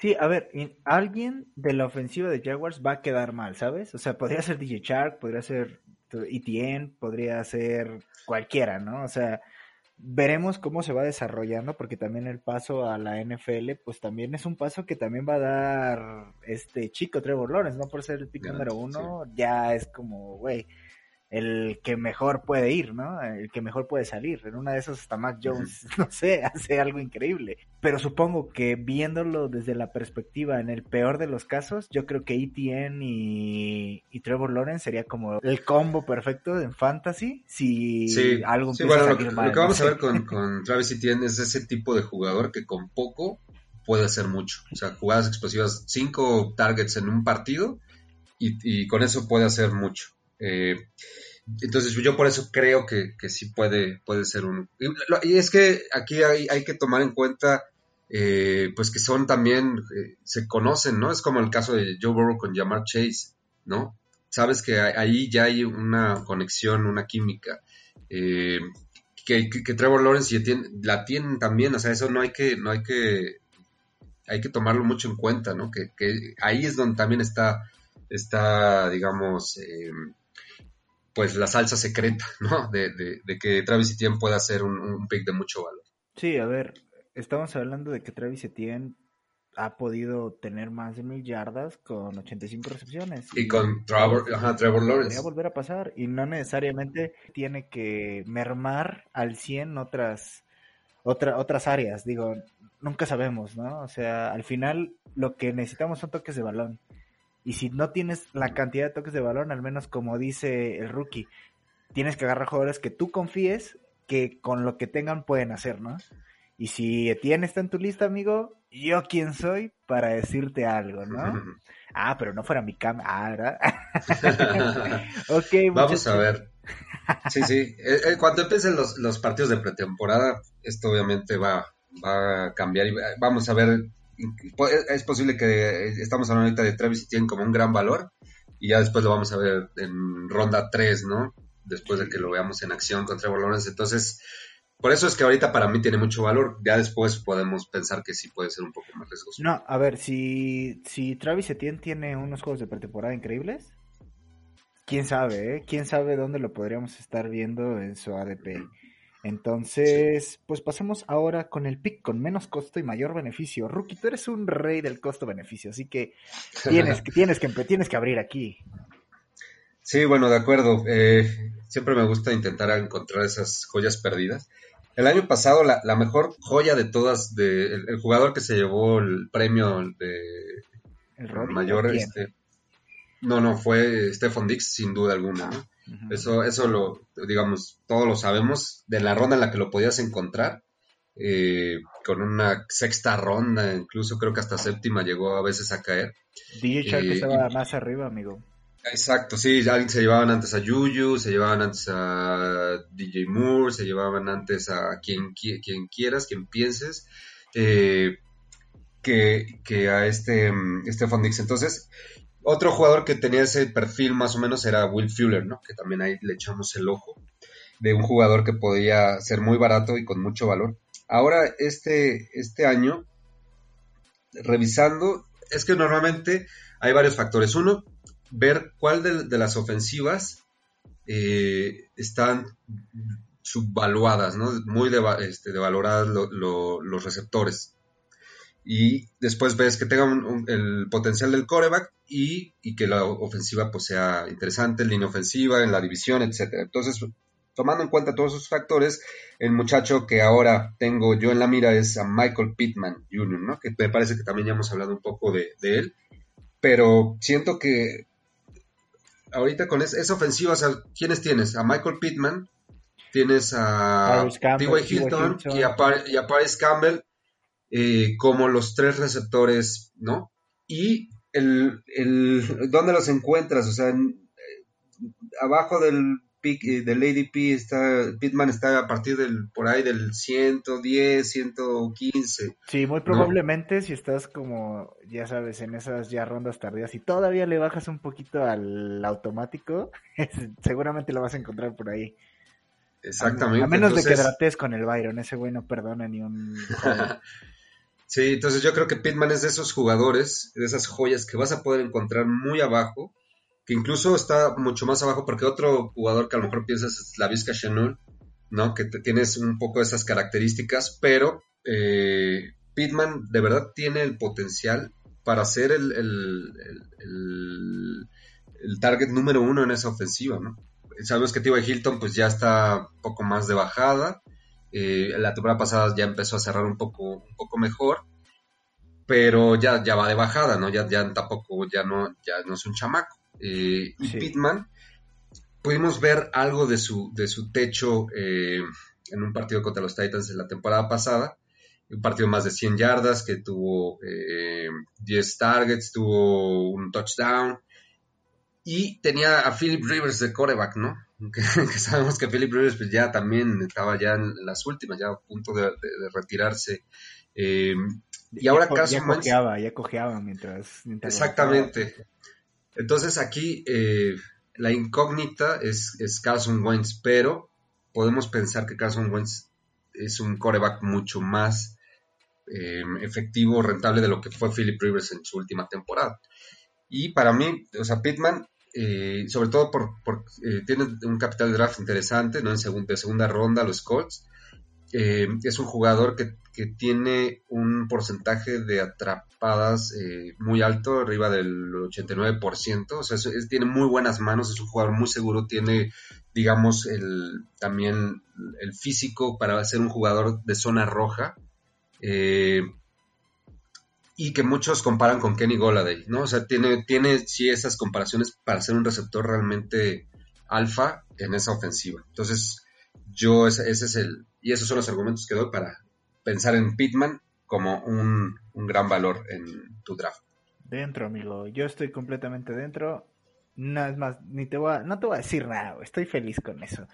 Sí, a ver, alguien de la ofensiva de Jaguars va a quedar mal, ¿sabes? O sea, podría ser DJ Shark, podría ser ETN, podría ser cualquiera, ¿no? O sea, veremos cómo se va desarrollando, porque también el paso a la NFL, pues también es un paso que también va a dar este chico Trevor Lawrence, no por ser el pick número uno, ya es como, güey, el que mejor puede ir, ¿no? El que mejor puede salir. En una de esas hasta Mac Jones, *laughs* no sé, hace algo increíble. Pero supongo que viéndolo desde la perspectiva, en el peor de los casos, yo creo que ETN y, Trevor Lawrence sería como el combo perfecto en fantasy si algo sí, bueno, lo, que, lo que vamos a ver *laughs* con, con Travis Etienne es ese tipo de jugador que con poco puede hacer mucho. O sea, jugadas explosivas, cinco targets en un partido y, y con eso puede hacer mucho. Eh, entonces yo por eso creo que, sí puede, puede ser un... Y es que aquí hay, que tomar en cuenta eh, pues que son también, eh, se conocen, ¿no? Es como el caso de Joe Burrow con Jamar Chase, ¿no? Sabes que ahí ya hay una conexión, una química. que, que, Trevor Lawrence la tienen también, o sea, eso no hay que, no hay que, hay que tomarlo mucho en cuenta, ¿no? Que, que ahí es donde también está, está digamos, pues la salsa secreta, *laughs* ¿no? De, de, que Travis Etienne pueda ser un, pick de mucho valor. Sí, a ver, estamos hablando de que Travis Etienne ha podido tener más de mil yardas con 85 recepciones. Y, con Trevor, Trevor Lawrence. Podría volver a pasar y no necesariamente tiene que mermar al 100 otras, otra, otras áreas. Digo, nunca sabemos, ¿no? O sea, al final lo que necesitamos son toques de balón. Y si no tienes la cantidad de toques de balón, al menos como dice el rookie, tienes que agarrar jugadores que tú confíes que con lo que tengan pueden hacer, ¿no? Y si Etienne está en tu lista, amigo, yo quién soy para decirte algo, ¿no? *laughs* ah, pero no fuera mi cama. Ah, ¿verdad? *laughs* ok, Vamos a ver. Sí, sí. Eh, eh, cuando empiecen los, los partidos de pretemporada, esto obviamente va, va a cambiar y vamos a ver es posible que estamos hablando ahorita de Travis Etienne como un gran valor y ya después lo vamos a ver en ronda 3, ¿no? Después de que lo veamos en acción con Trevor Lawrence. Entonces, Por eso es que ahorita para mí tiene mucho valor. Ya después podemos pensar que sí puede ser un poco más riesgoso. No, a ver, si, si Travis Etienne tiene unos juegos de pretemporada increíbles, quién sabe, ¿eh? Quién sabe dónde lo podríamos estar viendo en su ADP. Entonces, pues pasemos ahora con el pick con menos costo y mayor beneficio. Rookie, tú eres un rey del costo-beneficio, así que *laughs* tienes, que- tienes, que, tienes que abrir aquí. Sí, bueno, de acuerdo. Eh, siempre me gusta intentar encontrar esas joyas perdidas. El año pasado, la, la mejor joya de todas, de, el, el jugador que se llevó el premio de El mayor, este, no, no, fue Stephon Dix, sin duda alguna, ¿no? Eso, eso lo, digamos, todos lo sabemos, de la ronda en la que lo podías encontrar, eh, con una sexta ronda, incluso creo que hasta séptima llegó a veces a caer. DJ Eh, estaba más arriba, amigo. Exacto, sí, se llevaban antes a Yuyu, se llevaban antes a DJ Moore, se llevaban antes a quien, qui- quien quieras, quien pienses, eh, que, que a este mm, Stephon Dix. Entonces, otro jugador que tenía ese perfil más o menos era Will Fuller, ¿no? Que también ahí le echamos el ojo, de un jugador que podía ser muy barato y con mucho valor. Ahora, este, este año, revisando, es que normalmente hay varios factores. Uno, ver cuál de, de las ofensivas eh, están subvaluadas, ¿no? Muy deva- este, devaloradas lo- lo- los receptores. Y después ves que tengan un- el potencial del coreback y, y que la ofensiva pues sea interesante, en línea ofensiva, en la división, etcétera. Entonces, tomando en cuenta todos esos factores, el muchacho que ahora tengo yo en la mira es a Michael Pittman Jr., ¿no? Que me parece que también ya hemos hablado un poco de, de él. Pero siento que ahorita con es- esa ofensiva, o sea, ¿quiénes tienes? A Michael Pittman, tienes a T.Y. T.Y. Hilton Hilton. y a, Par- y a Paris Campbell eh, como los tres receptores, ¿no? Y el, el ¿dónde los encuentras? O sea, en- eh, abajo del pick, eh, del ADP está, Pittman está a partir del, por ahí del 110, 115. Sí, muy probablemente si estás como, ya sabes, en esas ya rondas tardías y todavía le bajas un poquito al automático, *laughs* seguramente lo vas a encontrar por ahí. Exactamente. A menos de que drates con el Byron, ese güey no perdona ni un... *laughs* Sí, entonces yo creo que Pittman es de esos jugadores, de esas joyas que vas a poder encontrar muy abajo, que incluso está mucho más abajo porque otro jugador que a lo mejor piensas es la Vizca Chanel, ¿no? Que te- tienes un poco de esas características, pero eh, Pittman de verdad tiene el potencial para ser el, el- el- el- el target número uno en esa ofensiva, ¿no? Sabemos que T.Y. Hilton pues ya está un poco más de bajada, eh, la temporada pasada ya empezó a cerrar un poco, un poco mejor, pero ya, ya va de bajada, ¿no? Ya, ya tampoco, ya no, ya no es un chamaco. Eh, y. Pittman, pudimos ver algo de su, de su techo eh, en un partido contra los Titans en la temporada pasada. Un partido más de 100 yardas que tuvo eh, 10 targets, tuvo un touchdown. Y tenía a Philip Rivers de coreback, ¿no? Que, *laughs* que sabemos que Philip Rivers pues, ya también estaba ya en las últimas, ya a punto de, de- de retirarse. Eh, y ahora ya, Carson ya Wentz- cojeaba, ya cojeaba mientras... mientras Exactamente. Entonces aquí eh, la incógnita es, es Carson Wentz, pero podemos pensar que Carson Wentz es un coreback mucho más eh, efectivo, rentable de lo que fue Philip Rivers en su última temporada. Y para mí, o sea, Pittman, eh, sobre todo por, por, eh, un capital de draft interesante, ¿no? En segunda ronda, los Colts. Eh, es un jugador que, tiene un porcentaje de atrapadas muy alto, arriba del 89%. O sea, tiene muy buenas manos, es un jugador muy seguro, tiene, digamos, el, también el físico para ser un jugador de zona roja. Y que muchos comparan con Kenny Goladay, ¿no? O sea, tiene, tiene sí esas comparaciones para ser un receptor realmente alfa en esa ofensiva. Entonces, yo ese, ese es el, y esos son los argumentos que doy para pensar en Pittman como un, un gran valor en tu draft. Dentro, amigo. Yo estoy completamente dentro. No, es más, ni te voy a, no te voy a decir nada. Estoy feliz con eso.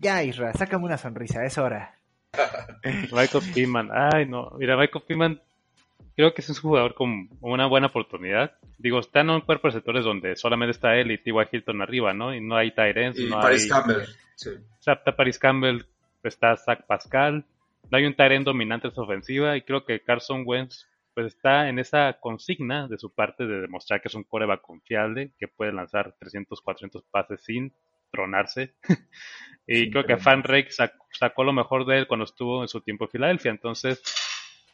Ya, Isra, sácame una sonrisa, es hora. *laughs* Michael Pittman, ay no, mira, Michael Pittman creo que es un jugador con una buena oportunidad. Digo, está en un cuerpo de receptores donde solamente está él y T.Y. Hilton arriba, ¿no? Y no hay Tyrens, Y no Paris hay... Campbell, sí. O sea, está Paris Campbell, está Zach Pascal, no hay un Tyrant dominante en su ofensiva y creo que Carson Wentz pues está en esa consigna de su parte de demostrar que es un coreback confiable, que puede lanzar 300, 400 pases sin tronarse. *laughs* y creo que Fan Rake sacó lo mejor de él cuando estuvo en su tiempo en Filadelfia. Entonces,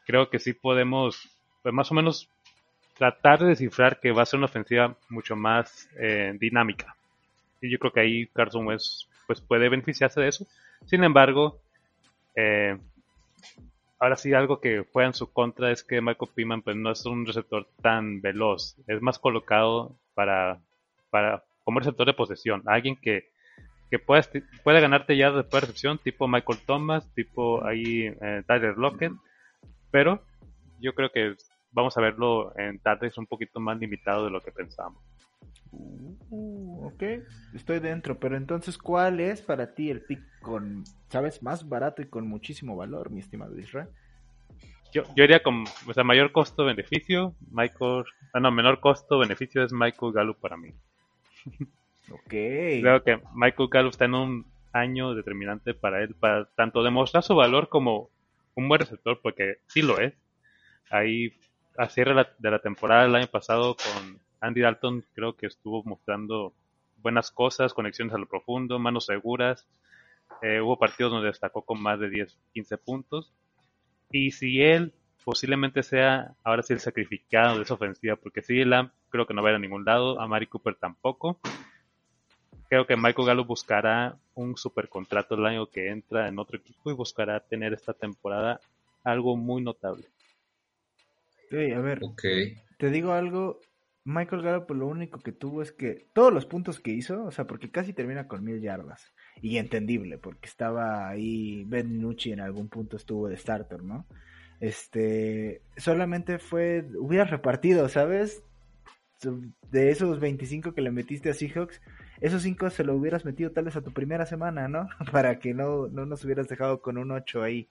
creo que sí podemos, pues más o menos, tratar de descifrar que va a ser una ofensiva mucho más eh, dinámica. Y yo creo que ahí Carson Wentz pues, puede beneficiarse de eso. Sin embargo, eh, ahora sí algo que fue en su contra es que Michael Pittman pues no es un receptor tan veloz, es más colocado para, para como receptor de posesión, alguien que, que pueda, puede ganarte ya después de recepción, tipo Michael Thomas, tipo ahí eh, Tyler Lockett, pero yo creo que vamos a verlo en tardes un poquito más limitado de lo que pensamos. Uh, ok, estoy dentro, pero entonces, ¿cuál es para ti el pick con, sabes, más barato y con muchísimo valor, mi estimado Israel? Yo, yo iría con, o sea, mayor costo-beneficio, Michael, ah, no, menor costo-beneficio es Michael Gallup para mí. Ok. Creo que Michael Gallup está en un año determinante para él, para tanto demostrar su valor como un buen receptor, porque sí lo es. Ahí, a cierre de la temporada del año pasado con Andy Dalton creo que estuvo mostrando buenas cosas, conexiones a lo profundo, manos seguras. Eh, hubo partidos donde destacó con más de 10, 15 puntos. Y si él posiblemente sea ahora sí el sacrificado de esa ofensiva, porque si él creo que no va a ir a ningún lado, a Mari Cooper tampoco. Creo que Michael Gallo buscará un super contrato el año que entra en otro equipo y buscará tener esta temporada algo muy notable. A ver, te digo algo, Michael Gallup lo único que tuvo es que todos los puntos que hizo, o sea, porque casi termina con mil yardas. Y entendible, porque estaba ahí, Ben Nucci en algún punto estuvo de starter, ¿no? Este, solamente fue, hubiera repartido, ¿sabes? De esos 25 que le metiste a Seahawks, esos 5 se lo hubieras metido tal vez a tu primera semana, ¿no? *laughs* Para que no, no nos hubieras dejado con un 8 ahí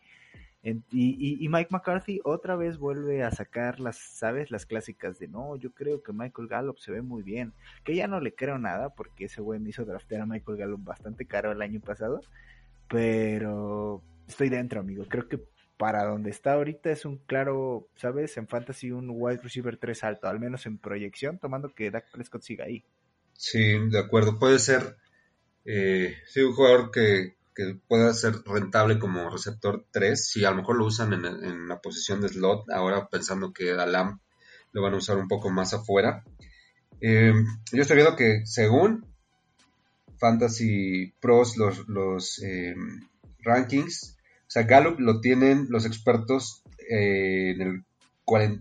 y, Mike McCarthy otra vez vuelve a sacar las, ¿sabes? Las clásicas de no, yo creo que Michael Gallup se ve muy bien. Que ya no le creo nada porque ese güey me hizo draftear a Michael Gallup bastante caro el año pasado. Pero estoy dentro, amigo. Creo que para donde está ahorita es un claro, ¿sabes? En fantasy un wide receiver 3 alto, al menos en proyección, tomando que Dak Prescott siga ahí. Sí, de acuerdo. Puede ser, eh, sí, un jugador que que pueda ser rentable como receptor 3, si a lo mejor lo usan en, la posición de slot, ahora pensando que Alam lo van a usar un poco más afuera. Eh, yo estoy viendo que según Fantasy Pros, los, eh, rankings, o sea, Gallup lo tienen los expertos eh, en, el,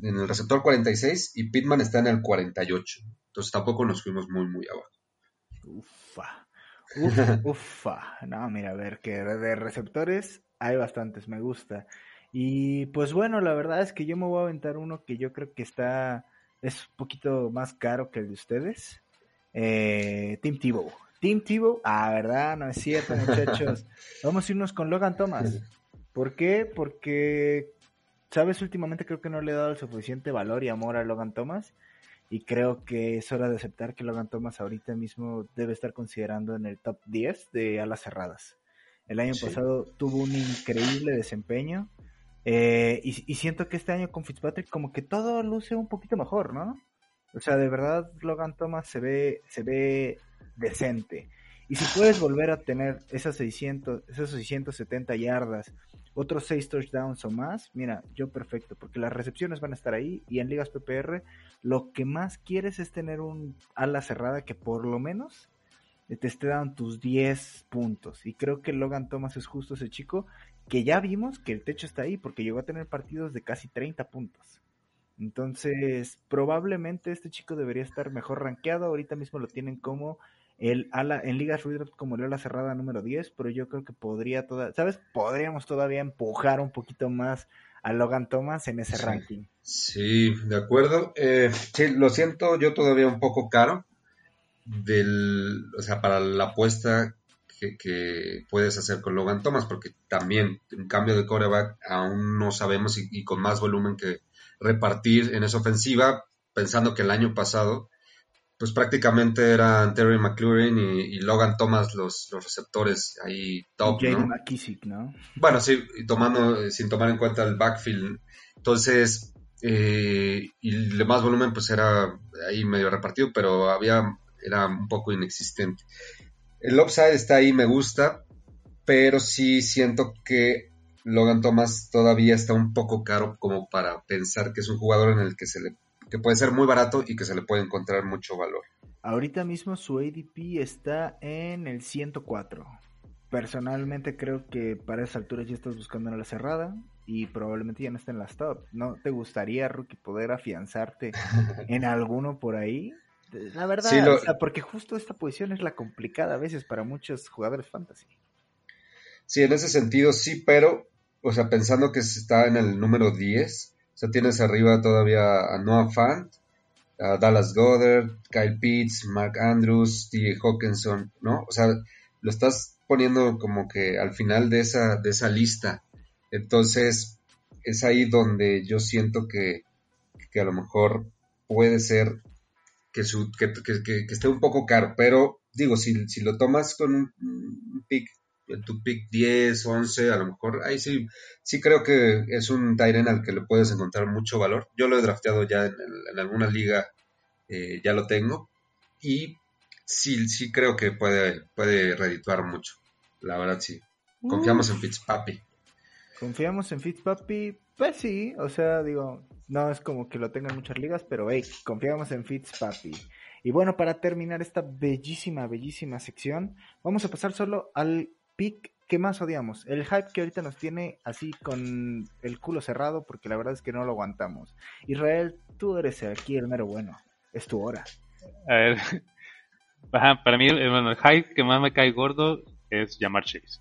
en el receptor 46 y Pitman está en el 48. Entonces tampoco nos fuimos muy, muy abajo. Ufa. Uf, *laughs* ufa. No, mira, a ver, que de receptores hay bastantes, me gusta. Y pues bueno, la verdad es que yo me voy a aventar uno que yo creo que está, es un poquito más caro que el de ustedes. Eh, Team Tebow. Team Tebow, ah, verdad, no es cierto, muchachos. *laughs* Vamos a irnos con Logan Thomas. ¿Por qué? Porque, sabes, últimamente creo que no le he dado el suficiente valor y amor a Logan Thomas y creo que es hora de aceptar que Logan Thomas ahorita mismo debe estar considerando en el top 10 de alas cerradas. El año pasado tuvo un increíble desempeño eh, y, siento que este año con Fitzpatrick como que todo luce un poquito mejor, ¿no? O sea, de verdad Logan Thomas se ve, se ve decente. Y si puedes volver a tener esas 600, esas 670 yardas, otros 6 touchdowns o más, mira, yo perfecto, porque las recepciones van a estar ahí y en ligas PPR lo que más quieres es tener un ala cerrada que por lo menos te esté dando tus 10 puntos. Y creo que Logan Thomas es justo ese chico que ya vimos que el techo está ahí porque llegó a tener partidos de casi 30 puntos. Entonces, probablemente este chico debería estar mejor rankeado. Ahorita mismo lo tienen como el ala, en ligas redraft como el ala cerrada número 10, pero yo creo que podría toda, ¿sabes? Podríamos todavía empujar un poquito más a Logan Thomas en ese ranking. Sí, de acuerdo. Eh, sí, lo siento, yo todavía un poco caro del, o sea, para la apuesta que, puedes hacer con Logan Thomas, porque también en cambio de coreback aún no sabemos y, con más volumen que repartir en esa ofensiva, pensando que el año pasado pues prácticamente eran Terry McLaurin y, Logan Thomas los, los receptores ahí top, ¿no? McKissick, ¿no? Bueno, sí, tomando, sin tomar en cuenta el backfield. Entonces, eh, y el más volumen pues era ahí medio repartido, pero había, era un poco inexistente. El upside está ahí, me gusta, pero sí siento que Logan Thomas todavía está un poco caro como para pensar que es un jugador en el que se le que puede ser muy barato y que se le puede encontrar mucho valor. Ahorita mismo su ADP está en el 104. Personalmente creo que para esa altura ya estás buscando en la cerrada y probablemente ya no esté en las top. ¿No te gustaría, Rookie, poder afianzarte *laughs* en alguno por ahí? La verdad, porque justo esta posición es la complicada a veces para muchos jugadores fantasy. Sí, en ese sentido sí, pero, o sea, pensando que está en el número 10, o sea, tienes arriba todavía a Noah Fant, a Dallas Goddard, Kyle Pitts, Mark Andrews, T. Hawkinson, ¿no? O sea, lo estás poniendo como que al final de esa, de esa lista. Entonces, es ahí donde yo siento que, que a lo mejor puede ser que, su, que, que, esté un poco caro, pero digo, si, si lo tomas con un, un pick tu pick 10, 11, a lo mejor, ahí sí, sí creo que es un Tyren al que le puedes encontrar mucho valor. Yo lo he drafteado ya en, alguna liga, eh, ya lo tengo, y sí, sí creo que puede, puede redituar mucho, la verdad sí. Confiamos en Fitzpapi. Confiamos en Fitzpapi, pues sí, o sea, digo, no es como que lo tengan muchas ligas, pero hey, confiamos en Fitzpapi. Y bueno, para terminar esta bellísima, bellísima sección, vamos a pasar solo al pick que más odiamos. El hype que ahorita nos tiene así con el culo cerrado porque la verdad es que no lo aguantamos. Israel, tú eres aquí el mero bueno. Es tu hora. A ver. *laughs* para mí el hype que más me cae gordo es llamar Chase.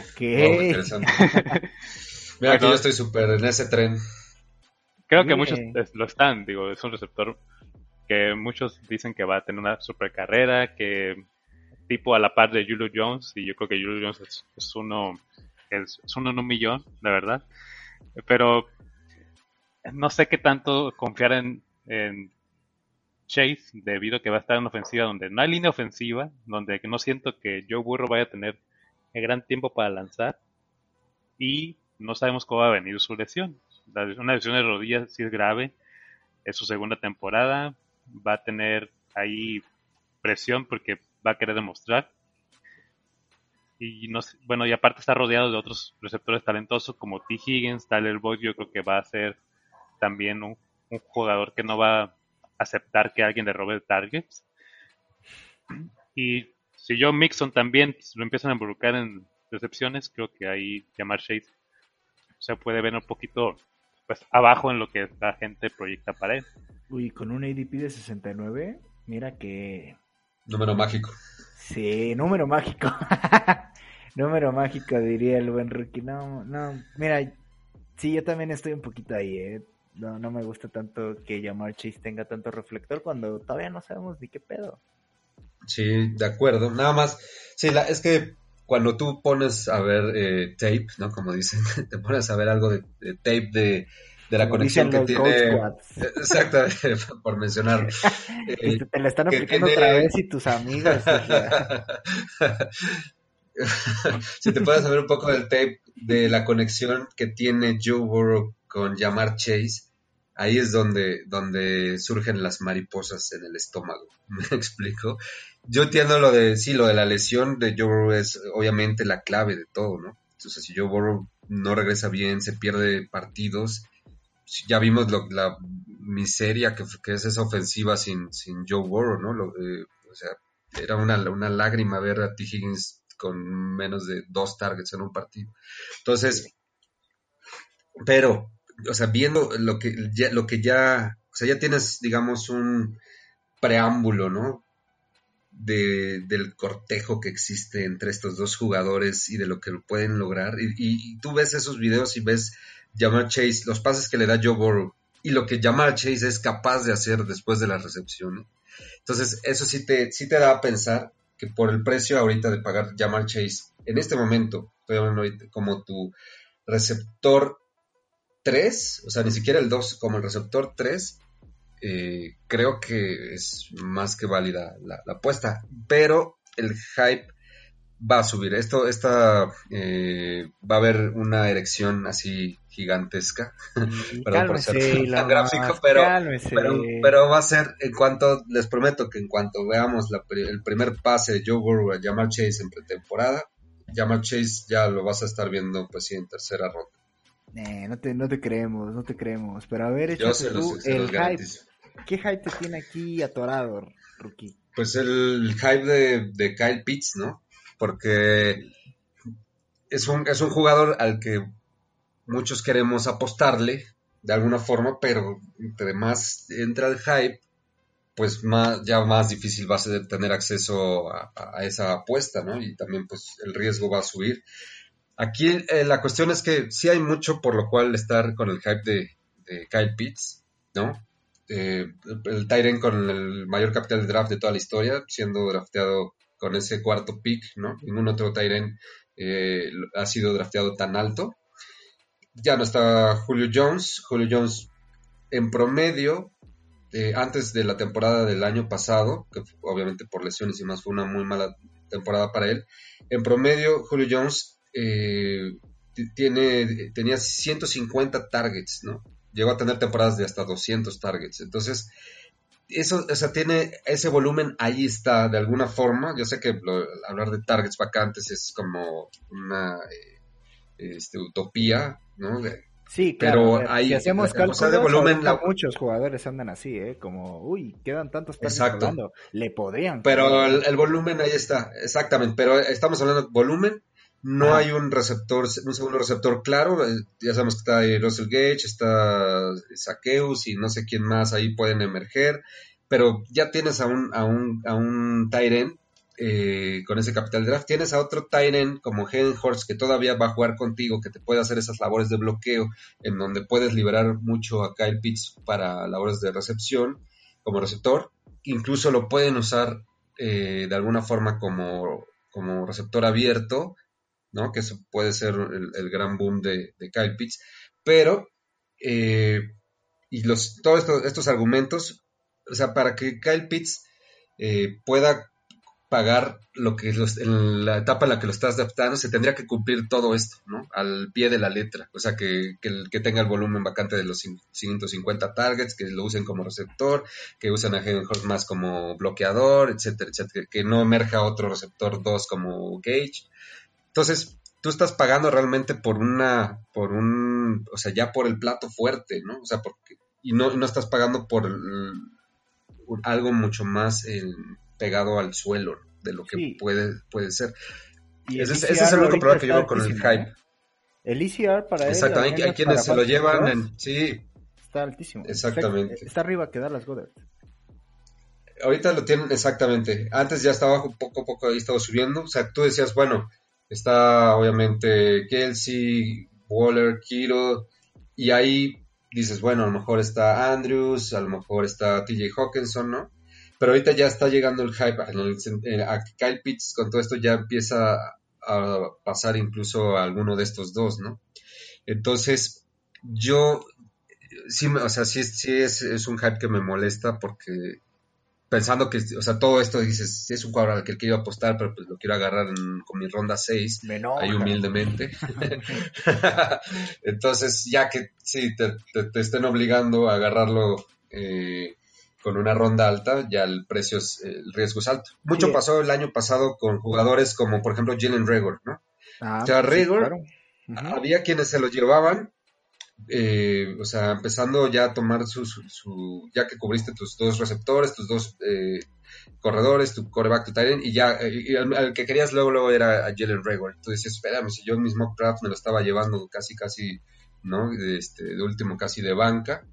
Ok. *laughs* Oh, *laughs* Mira que yo estoy súper en ese tren. Creo que muchos lo están, digo, es un receptor que muchos dicen que va a tener una super carrera, que tipo a la par de Julio Jones, y yo creo que Julio Jones es, uno es, uno en un millón, la verdad. Pero no sé qué tanto confiar en, Chase, debido a que va a estar en ofensiva donde no hay línea ofensiva, donde no siento que Joe Burrow vaya a tener el gran tiempo para lanzar, y no sabemos cómo va a venir su lesión. Una lesión de rodillas sí es grave, es su segunda temporada, va a tener ahí presión porque va a querer demostrar. Y no bueno, y aparte está rodeado de otros receptores talentosos como T. Higgins, Tyler Boyd, yo creo que va a ser también un, jugador que no va a aceptar que alguien le robe targets. Y si yo Mixon también lo empiezan a involucrar en recepciones, creo que ahí llamar Shade se puede ver un poquito pues abajo en lo que la gente proyecta para él. Uy, con un ADP de 69, mira que Número mágico. Sí, número mágico. *laughs* número mágico, diría el buen rookie. No, no, mira, sí, yo también estoy un poquito ahí, ¿eh? No, no me gusta tanto que Jamar Chase tenga tanto reflector cuando todavía no sabemos ni qué pedo. Sí, de acuerdo. Nada más, sí, la, es que cuando tú pones a ver eh, tape, ¿no? Como dicen, *laughs* te pones a ver algo de tape de de la conexión que tiene. *laughs* Exactamente, *laughs* por mencionar. *laughs* Eh, te la están aplicando otra vez y tus amigos. si te puedes saber un poco del tape de la conexión que tiene Joe Burrow con Jamar Chase, ahí es donde, donde surgen las mariposas en el estómago. ¿Me explico? Yo entiendo lo de, sí, lo de la lesión de Joe Burrow es obviamente la clave de todo, ¿no? Entonces, si Joe Burrow no regresa bien, se pierde partidos, ya vimos la miseria que, es esa ofensiva sin, Joe Burrow, ¿no? Eh, o sea, era una, lágrima ver a T. Higgins con menos de dos targets en un partido. Entonces, pero, o sea, viendo lo que ya, lo que ya, o sea, ya tienes, digamos, un preámbulo, ¿no? De, del cortejo que existe entre estos dos jugadores y de lo que pueden lograr. y, tú ves esos videos y ves Jamar Chase, los pases que le da Joe Burrow y lo que Jamar Chase es capaz de hacer después de la recepción. Entonces, eso sí te, sí te da a pensar que por el precio ahorita de pagar Jamar Chase, en este momento, como tu receptor 3, o sea, ni siquiera el 2, como el receptor 3, eh, creo que es más que válida la, la apuesta, pero el hype va a subir. Esto, esta, eh, va a haber una erección así gigantesca. Mm, *laughs* Perdón por ser cálmese, tan Elon gráfico, Musk, pero, cálmese. pero, pero va a ser en cuanto, les prometo que en cuanto veamos la el primer pase de Joe Burrow a Jamal Chase en pretemporada, Jamal Chase ya lo vas a estar viendo pues sí en tercera ronda. Eh, no, te, no te creemos, no te creemos. Pero a ver, échate los, tú el hype. garantizo. ¿Qué hype te tiene aquí atorado, Rookie? Pues el hype de, de Kyle Pitts, ¿no? Porque es un, es un jugador al que muchos queremos apostarle de alguna forma, pero entre más entra el hype, pues más, ya más difícil va a ser tener acceso a, esa apuesta, ¿no? Y también pues el riesgo va a subir. Aquí eh, la cuestión es que sí hay mucho por lo cual estar con el hype de, de Kyle Pitts, ¿no? Eh, el Tyren con el mayor capital de draft de toda la historia, siendo drafteado con ese cuarto pick, ¿no? Ningún otro Tyren eh, ha sido drafteado tan alto. Ya no está Julio Jones. Julio Jones en promedio, eh, antes de la temporada del año pasado, que obviamente por lesiones y más fue una muy mala temporada para él, en promedio Julio Jones eh, tiene, tenía 150 targets, ¿no? Llegó a tener temporadas de hasta 200 targets. Entonces, eso, o sea, tiene ese volumen ahí está, de alguna forma. Yo sé que hablar de targets vacantes es como una eh, este, utopía, ¿no? De, Sí, Pero claro. ver, hay- si hacemos cálculos, de volumen, la- muchos jugadores andan así, ¿eh? Como, uy, quedan tantos Exacto. volando. Le podrían. Pero el, el volumen ahí está, exactamente. Pero estamos hablando de volumen. No hay un receptor, un segundo receptor claro. eh, Ya sabemos que está ahí Russell Gage, está Saqueus y no sé quién más ahí pueden emerger. Pero ya tienes a un, a un, a un tight end, eh, con ese capital draft. Tienes a otro end como Hurst que todavía va a jugar contigo, que te puede hacer esas labores de bloqueo, en donde puedes liberar mucho a Kyle Pitts para labores de recepción como receptor. Incluso lo pueden usar eh, de alguna forma como, como receptor abierto, ¿no? Que eso puede ser el, gran boom de, Kyle Pitts. Pero, eh, y los, todos estos, estos argumentos, o sea, para que Kyle Pitts pueda pagar lo que los- en la etapa en la que lo estás adaptando, se tendría que cumplir todo esto, ¿no? Al pie de la letra. O sea, que, que, el- tenga el volumen vacante de los cin- 150 targets, que lo usen como receptor, que usen a Hurst más como bloqueador, etcétera, etcétera. Que no emerja otro receptor 2 como Gage. Entonces, tú estás pagando realmente por una, por un, o sea, ya por el plato fuerte, ¿no? O sea, porque, y no, no estás pagando por el- algo mucho más eh, pegado al suelo de lo que Sí. puede, puede ser. Y Ese, es- ECR ese es el único problema que yo veo con el hype. ¿eh? El ECR para. Exacto, hay, quienes se lo llevan en... Sí, Está altísimo. Exactamente. Está, está arriba que Dallas Goddard. ahorita lo tienen exactamente. Antes ya estaba bajo, poco a poco ahí estaba subiendo. O sea, tú decías, bueno, está obviamente Kelsey, Waller, Kittle, y ahí dices, bueno, a lo mejor está Andrews, a lo mejor está TJ Hawkinson, ¿no? Pero ahorita ya está llegando el hype en el sen- en- a Kyle Pitts con todo esto ya empieza a pasar incluso a alguno de estos dos, ¿no? Entonces, yo sí, me- o sea, sí, sí es, es un hype que me molesta porque pensando que, o sea, todo esto dices, sí es un cuadro al que quiero apostar, pero pues lo quiero agarrar en- con mi ronda 6, Me enoja. ahí humildemente. *laughs* *laughs* Entonces, ya que sí, te, te- te estén obligando a agarrarlo eh, con una ronda alta, ya el precio es, el riesgo es alto. Mucho Sí. pasó el año pasado con jugadores como, por ejemplo, Jalen Regor, ¿no? Ah, O sea, sí. Ujú. Había quienes se lo llevaban, eh, o sea, empezando ya a tomar su, su, su- ya que cubriste tus dos receptores, tus dos eh, corredores, tu coreback, tu tight y ya, eh, y al, al que querías luego, luego era a Jalen Rager. Tú decías, espérame, si yo en mis mock drafts me lo estaba llevando casi, casi, ¿no? Este, de último, casi de banca.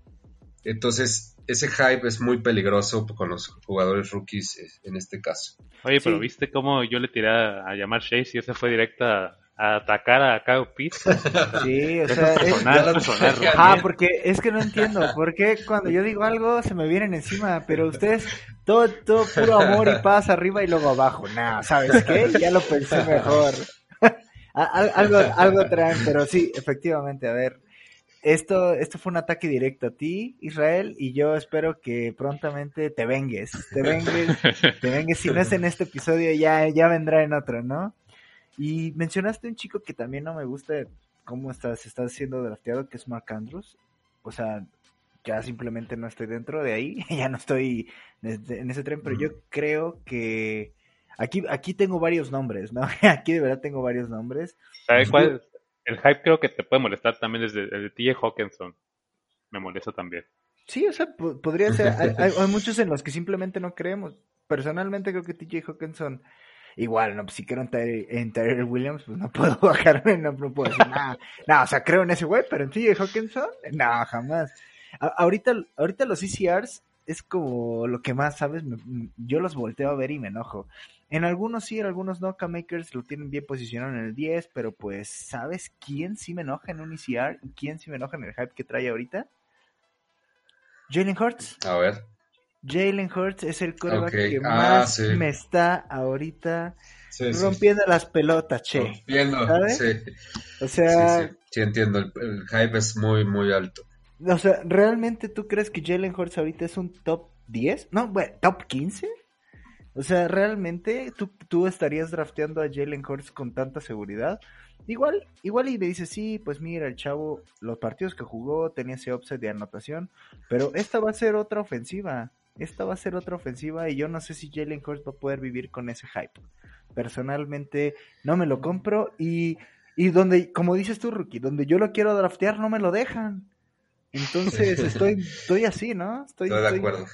Entonces, ese hype es muy peligroso con los jugadores rookies eh, en este caso. Oye, pero Sí. ¿viste cómo yo le tiré a, a llamar Chase y ese fue directa a, a atacar a Kyle Pitts? *laughs* Sí, o sea, es. Ajá, realmente. porque es que no entiendo, ¿por qué cuando yo digo algo se me vienen encima? Pero ustedes, todo, todo puro amor y paz arriba y luego abajo. Nah, ¿sabes qué? Ya lo pensé mejor. *laughs* Algo, algo traen, pero sí, efectivamente, a ver. Esto, esto fue un ataque directo a ti, Israel, y yo espero que prontamente te vengues, te vengues, *laughs* te vengues. Si no es en este episodio, ya, ya vendrá en otro, ¿no? Y mencionaste un chico que también no me gusta cómo estás, estás siendo drafteado, que es Mark Andrews. O sea, ya simplemente no estoy dentro de ahí, *laughs* ya no estoy en ese tren, pero yo creo que aquí, aquí tengo varios nombres, ¿no? *laughs* Aquí de verdad tengo varios nombres. ¿Sabes cuál? El hype creo que te puede molestar también desde el de TJ Hawkinson. Me molesta también. Sí, o sea, podría ser. Hay, *laughs* muchos en los que simplemente no creemos. Personalmente creo que TJ Hawkinson, igual, no, pues si quiero en Tyler Williams, pues no *laughs* puedo bajarme, no, puedo decir nada. No, o sea, creo en ese güey, pero en TJ Hawkinson, no, jamás. ahorita, ahorita los ECRs es como lo que más, ¿sabes? yo los volteo a ver y me enojo. En algunos sí, en algunos no, K-Makers lo tienen bien posicionado en el 10, pero pues, ¿sabes quién sí me enoja en un ECR y quién sí me enoja en el hype que trae ahorita? Jalen Hurts. A ver. Jalen Hurts es el coreback que ah, más me está ahorita rompiendo las pelotas, che. Rompiendo, ¿sabes? sí. O sea... Sí, entiendo, el, hype es muy, muy alto. O sea, ¿realmente tú crees que Jalen Hurts ahorita es un top 10? No, bueno, top 15? O sea, ¿realmente tú, tú estarías drafteando a Jalen Hurts con tanta seguridad? Igual, igual y me dice, sí, pues mira, el chavo, los partidos que jugó tenía ese offset de anotación, pero esta va a ser otra ofensiva, esta va a ser otra ofensiva y yo no sé si Jalen Hurts va a poder vivir con ese hype. Personalmente no me lo compro y, y donde, como dices tú, Rookie, donde yo lo quiero draftear no me lo dejan. Entonces estoy, estoy así, ¿no? Estoy, estoy de acuerdo.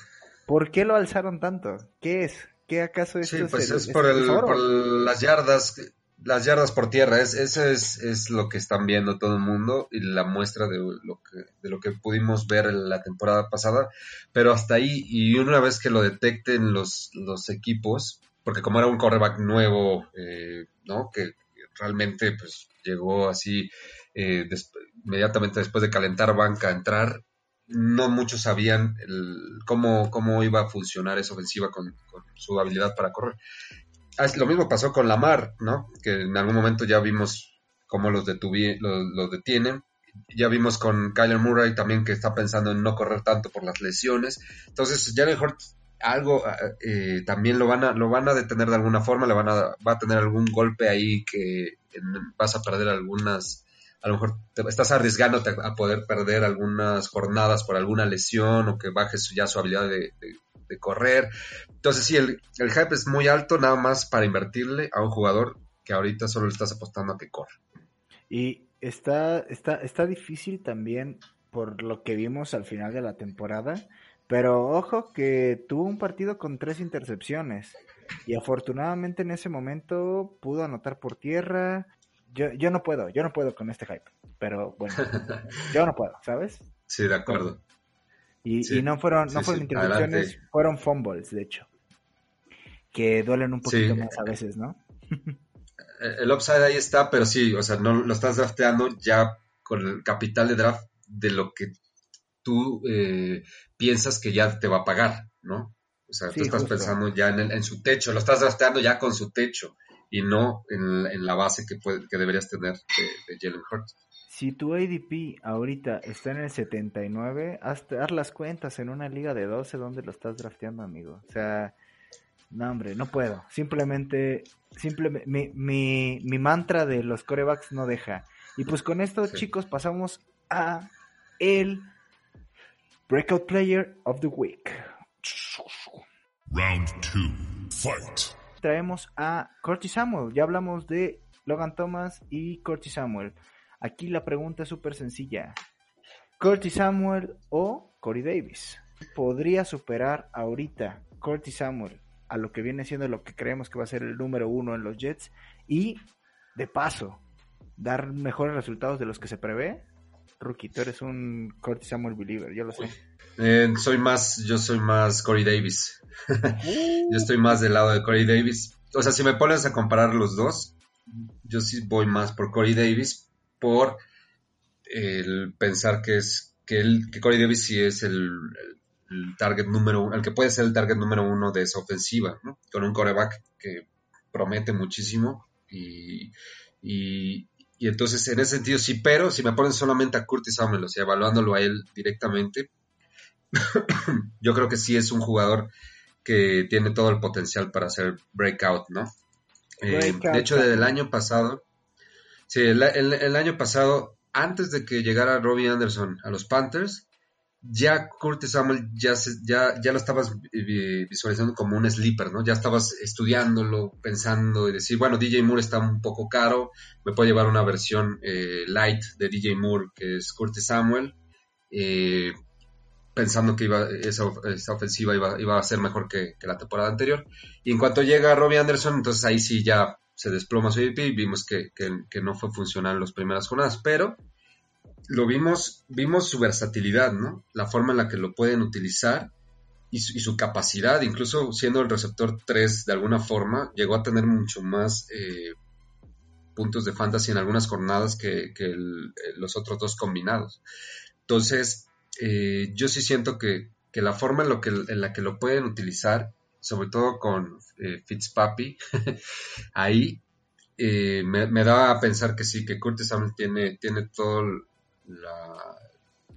¿Por qué lo alzaron tanto? ¿Qué es? ¿Qué acaso esto sí, pues es, por, el, por, las yardas, las yardas por tierra, es, eso es, es, lo que están viendo todo el mundo y la muestra de lo que, de lo que pudimos ver la temporada pasada, pero hasta ahí, y una vez que lo detecten los, los equipos, porque como era un correback nuevo, eh, ¿no? Que realmente pues llegó así eh, inmediatamente después de calentar banca entrar, no muchos sabían cómo, cómo iba a funcionar esa ofensiva con, su habilidad para correr. Ah, lo mismo pasó con Lamar, ¿no? Que en algún momento ya vimos cómo los, los, detienen. Ya vimos con Kyler Murray también que está pensando en no correr tanto por las lesiones. Entonces, ya mejor algo ah, eh, también lo van a lo van a detener de alguna forma, le van a va a tener algún golpe ahí que vas a perder algunas a lo mejor te estás arriesgándote a poder perder algunas jornadas por alguna lesión o que bajes ya su habilidad de, correr. Entonces sí, el, hype es muy alto nada más para invertirle a un jugador que ahorita solo le estás apostando a que corra. Y está, está, está difícil también por lo que vimos al final de la temporada, pero ojo que tuvo un partido con tres intercepciones y afortunadamente en ese momento pudo anotar por tierra, yo, yo no puedo, yo no puedo con este hype. Pero bueno, *laughs* yo no puedo, ¿sabes? Sí, de acuerdo. Y, y no fueron, no fueron interrupciones, fueron fumbles, de hecho. Que duelen un poquito más a veces, ¿no? Eh, el upside ahí está, pero sí, o sea, no lo estás drafteando ya con el capital de draft de lo que tú eh, piensas que ya te va a pagar, ¿no? O sea, tú estás pensando ya en, en, su techo, lo estás drafteando ya con su techo y no en, la base que, que deberías tener de, Jalen Hurts. Si tu ADP ahorita está en el 79, haz, haz, las cuentas en una liga de 12 donde lo estás drafteando, amigo. O sea, no, hombre, no puedo. Simplemente, simplemente mi, mi, mi mantra de los corebacks no deja. Y pues con esto, chicos, pasamos a el Breakout Player of the Week. Round 2. Fight traemos a Curtis Samuel. Ya hablamos de Logan Thomas y Curtis Samuel. Aquí la pregunta es súper sencilla. Curtis Samuel o Corey Davis. ¿Podría superar ahorita Curtis Samuel a lo que viene siendo lo que creemos que va a ser el número uno en los Jets? Y de paso, dar mejores resultados de los que se prevé. Rookie, tú eres un Curtis Samuel believer, yo lo sé. Eh, soy más, yo soy más Corey Davis. *laughs* yo estoy más del lado de Corey Davis. O sea, si me pones a comparar los dos, yo sí voy más por Corey Davis por el pensar que es que, el, que Corey Davis sí es el, target número uno, el que puede ser el target número uno de esa ofensiva. Con un coreback que promete muchísimo y, y, Y entonces, en ese sentido, sí, pero si me ponen solamente a Curtis Samuel, o sea, evaluándolo a él directamente, *coughs* yo creo que sí es un jugador que tiene todo el potencial para hacer breakout, ¿no? Eh, de hecho, desde el año pasado, sí, el, año pasado, antes de que llegara Robbie Anderson a los Panthers, ya Curtis Samuel ya, ya, ya lo estabas visualizando como un sleeper, ¿no? Ya estabas estudiándolo, pensando y decir, bueno, DJ Moore está un poco caro, me puedo llevar una versión eh, light de DJ Moore, que es Curtis Samuel, eh, pensando que iba, esa, ofensiva iba, a ser mejor que, la temporada anterior. Y en cuanto llega Robbie Anderson, entonces ahí sí ya se desploma su y vimos que, que no fue funcional en las primeras jornadas, pero lo vimos, vimos su versatilidad, ¿no? La forma en la que lo pueden utilizar y su, capacidad, incluso siendo el receptor 3 de alguna forma, llegó a tener mucho más eh, puntos de fantasy en algunas jornadas que, eh, los otros dos combinados. Entonces, eh, yo sí siento que, la forma en, lo que, en la que lo pueden utilizar, sobre todo con Fitzpapi, *laughs* ahí me, da a pensar que sí, que Curtis Samuel tiene, tiene todo el,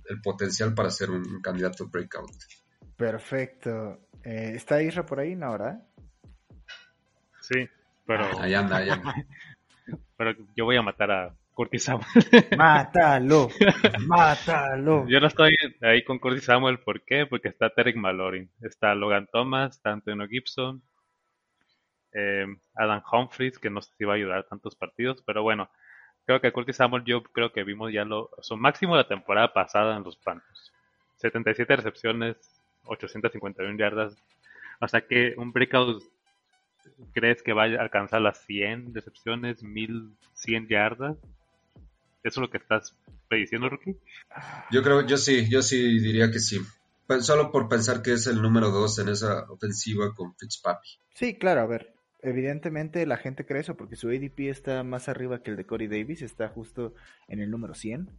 el potencial para ser un, candidato breakout. Perfecto. Eh, ¿Está Isra por ahí, no, verdad? Sí, pero... Ah, ahí anda, ahí anda. *laughs* pero yo voy a matar a Curtis Samuel. Mátalo, *laughs* mátalo. Yo no estoy ahí con Curtis Samuel, ¿por qué? Porque está Terek Malorin, está Logan Thomas, está Antonio Gibson, eh, Adam Humphries, que no sé si va a ayudar a tantos partidos, pero bueno, Creo que Curtis Samuel, yo creo que vimos ya lo, su máximo la temporada pasada en los Panthers. 77 recepciones, 851 yardas. O sea que un breakout, ¿crees que vaya a alcanzar las 100 recepciones, 1100 yardas? ¿Eso es lo que estás prediciendo, Rookie? Yo creo, yo sí, yo sí diría que sí. Solo por pensar que es el número 2 en esa ofensiva con Fitzpapi. Sí, claro, a ver, evidentemente la gente cree eso porque su ADP está más arriba que el de Corey Davis, está justo en el número 100.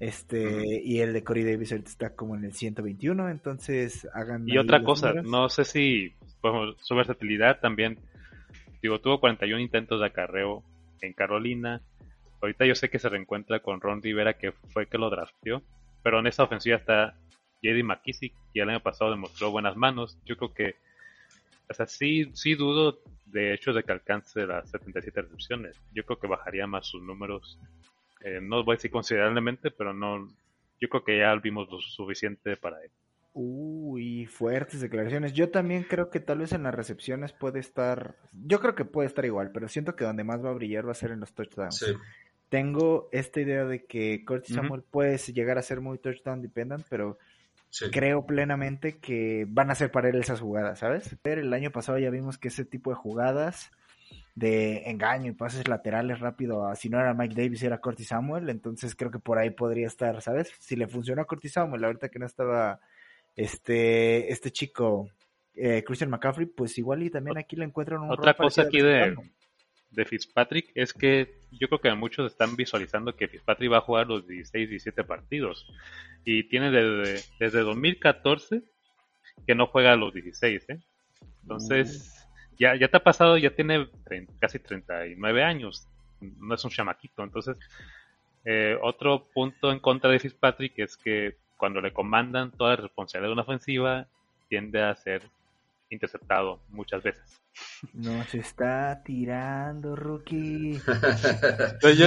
Este, y el de Corey Davis está como en el 121, entonces hagan. Y otra cosa, no sé si su versatilidad también, digo, tuvo 41 intentos de acarreo en Carolina. Ahorita yo sé que se reencuentra con Ron Rivera, que fue que lo drafteó, pero en esa ofensiva está JD McKissick, y el año pasado demostró buenas manos. Yo creo que, o sea, sí, sí dudo de hecho de que alcance las 77 recepciones. Yo creo que bajaría más sus números. Eh, no voy a decir considerablemente, pero no. Yo creo que ya vimos lo suficiente para él. Uy, fuertes declaraciones. Yo también creo que tal vez en las recepciones puede estar. Yo creo que puede estar igual, pero siento que donde más va a brillar va a ser en los touchdowns. Tengo esta idea de que Curtis Samuel puede llegar a ser muy touchdown dependent, pero Creo plenamente que van a ser para él esas jugadas, ¿sabes? Pero el año pasado ya vimos que ese tipo de jugadas de engaño y pases laterales rápido, si no era Mike Davis, era Curtis Samuel, entonces creo que por ahí podría estar, ¿sabes? Si le funcionó a Curtis Samuel, ahorita que no estaba este, este chico eh, Christian McCaffrey, pues igual y también aquí le encuentran un Otra cosa aquí de, de Fitzpatrick es que yo creo que muchos están visualizando que Fitzpatrick va a jugar los 16, 17 partidos. Y tiene desde, desde 2014 que no juega los 16, ¿eh? Entonces, ya, ya te ha pasado, ya tiene casi 39 años. No es un chamaquito. Entonces, eh, otro punto en contra de Fitzpatrick es que cuando le comandan toda la responsabilidad de una ofensiva, tiende a ser interceptado muchas veces. Nos está tirando, rookie.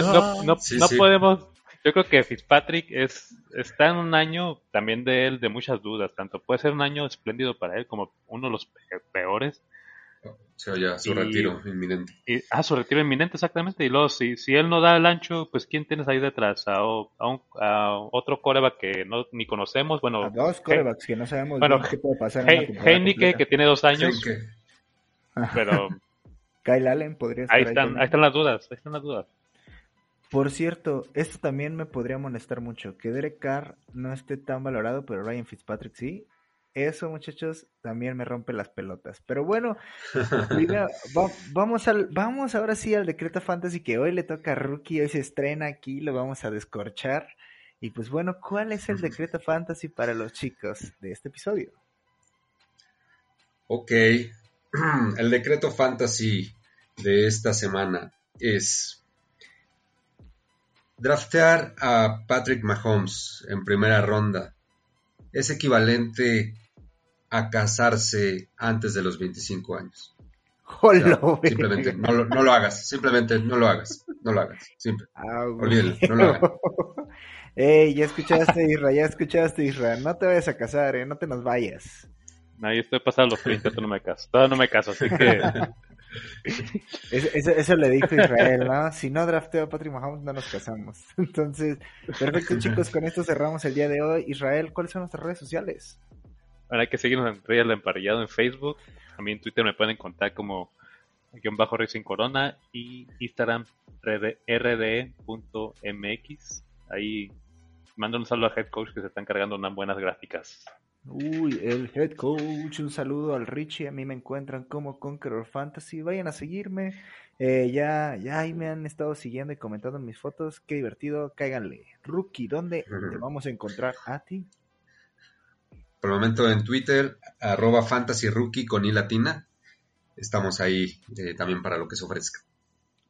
no, no, podemos. Yo creo que Fitzpatrick es, está en un año también de él de muchas dudas. Tanto puede ser un año espléndido para él como uno de los peores. Se oye su retiro inminente. Y, ah, su retiro inminente, exactamente. Y luego, si, si él no da el ancho, pues ¿quién tienes ahí detrás? A, a, otro coreback que no ni conocemos. Bueno, a dos corebacks que no sabemos qué puede pasar. Heineke, que tiene dos años. Pero. *laughs* Kyle Allen podría estar ahí. Están, ahí, están las dudas, ahí están las dudas. Por cierto, esto también me podría molestar mucho. Que Derek Carr no esté tan valorado, pero Ryan Fitzpatrick sí. Eso, muchachos, también me rompe las pelotas. Pero bueno, *laughs* vamos, al, vamos ahora sí al decreto fantasy que hoy le toca a Rookie, hoy se estrena aquí, lo vamos a descorchar. Y pues bueno, ¿cuál es el decreto fantasy para los chicos de este episodio? Ok, *clears throat* el decreto fantasy de esta semana es Draftear a Patrick Mahomes en primera ronda es equivalente a casarse antes de los 25 años. O sea, simplemente no lo, no lo hagas, simplemente no lo hagas, no lo hagas, simple. Ah, Olvídalo, no lo hagas. *laughs* Ey, ya escuchaste, Isra, ya escuchaste, Isra. No te vayas a casar, eh, no te nos vayas. No, yo estoy pasado los 30, todavía no me caso. Todavía no me caso, así que *laughs* Eso, le dijo Israel, ¿no? Si no drafteo a Patrick Mahomes, no nos casamos. *laughs* Entonces, perfecto, chicos, con esto cerramos el día de hoy. Israel, ¿cuáles son nuestras redes sociales? ahora hay que seguirnos en Real Emparrillado en Facebook. A mí en Twitter me pueden encontrar como guion bajo Racing Corona y Instagram rd- rde.mx. Ahí mando un saludo al head coach que se están cargando unas buenas gráficas. Uy, el head coach, un saludo al Richie, a mí me encuentran como Conqueror Fantasy, vayan a seguirme, eh, ya, ya ahí me han estado siguiendo y comentando mis fotos, qué divertido, cáiganle. Rookie, ¿dónde te *laughs* vamos a encontrar a ti? Por el momento en Twitter, arroba fantasy rookie con i latina. Estamos ahí eh, también para lo que se ofrezca.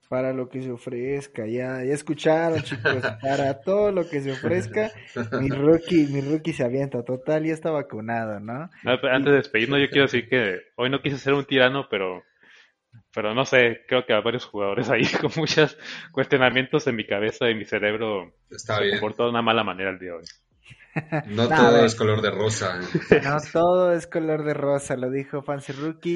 Para lo que se ofrezca, ya, ya escucharon chicos, *laughs* para todo lo que se ofrezca, mi rookie, mi rookie se avienta, total, ya está vacunado, ¿no? No, pero antes de despedirnos, yo quiero decir que hoy no quise ser un tirano, pero, pero no sé, creo que hay varios jugadores ahí *laughs* con muchos cuestionamientos en mi cabeza y mi cerebro Está se bien. comportó de una mala manera el día de hoy. No *laughs* todo es color de rosa. No todo es color de rosa, lo dijo Fancy Rookie.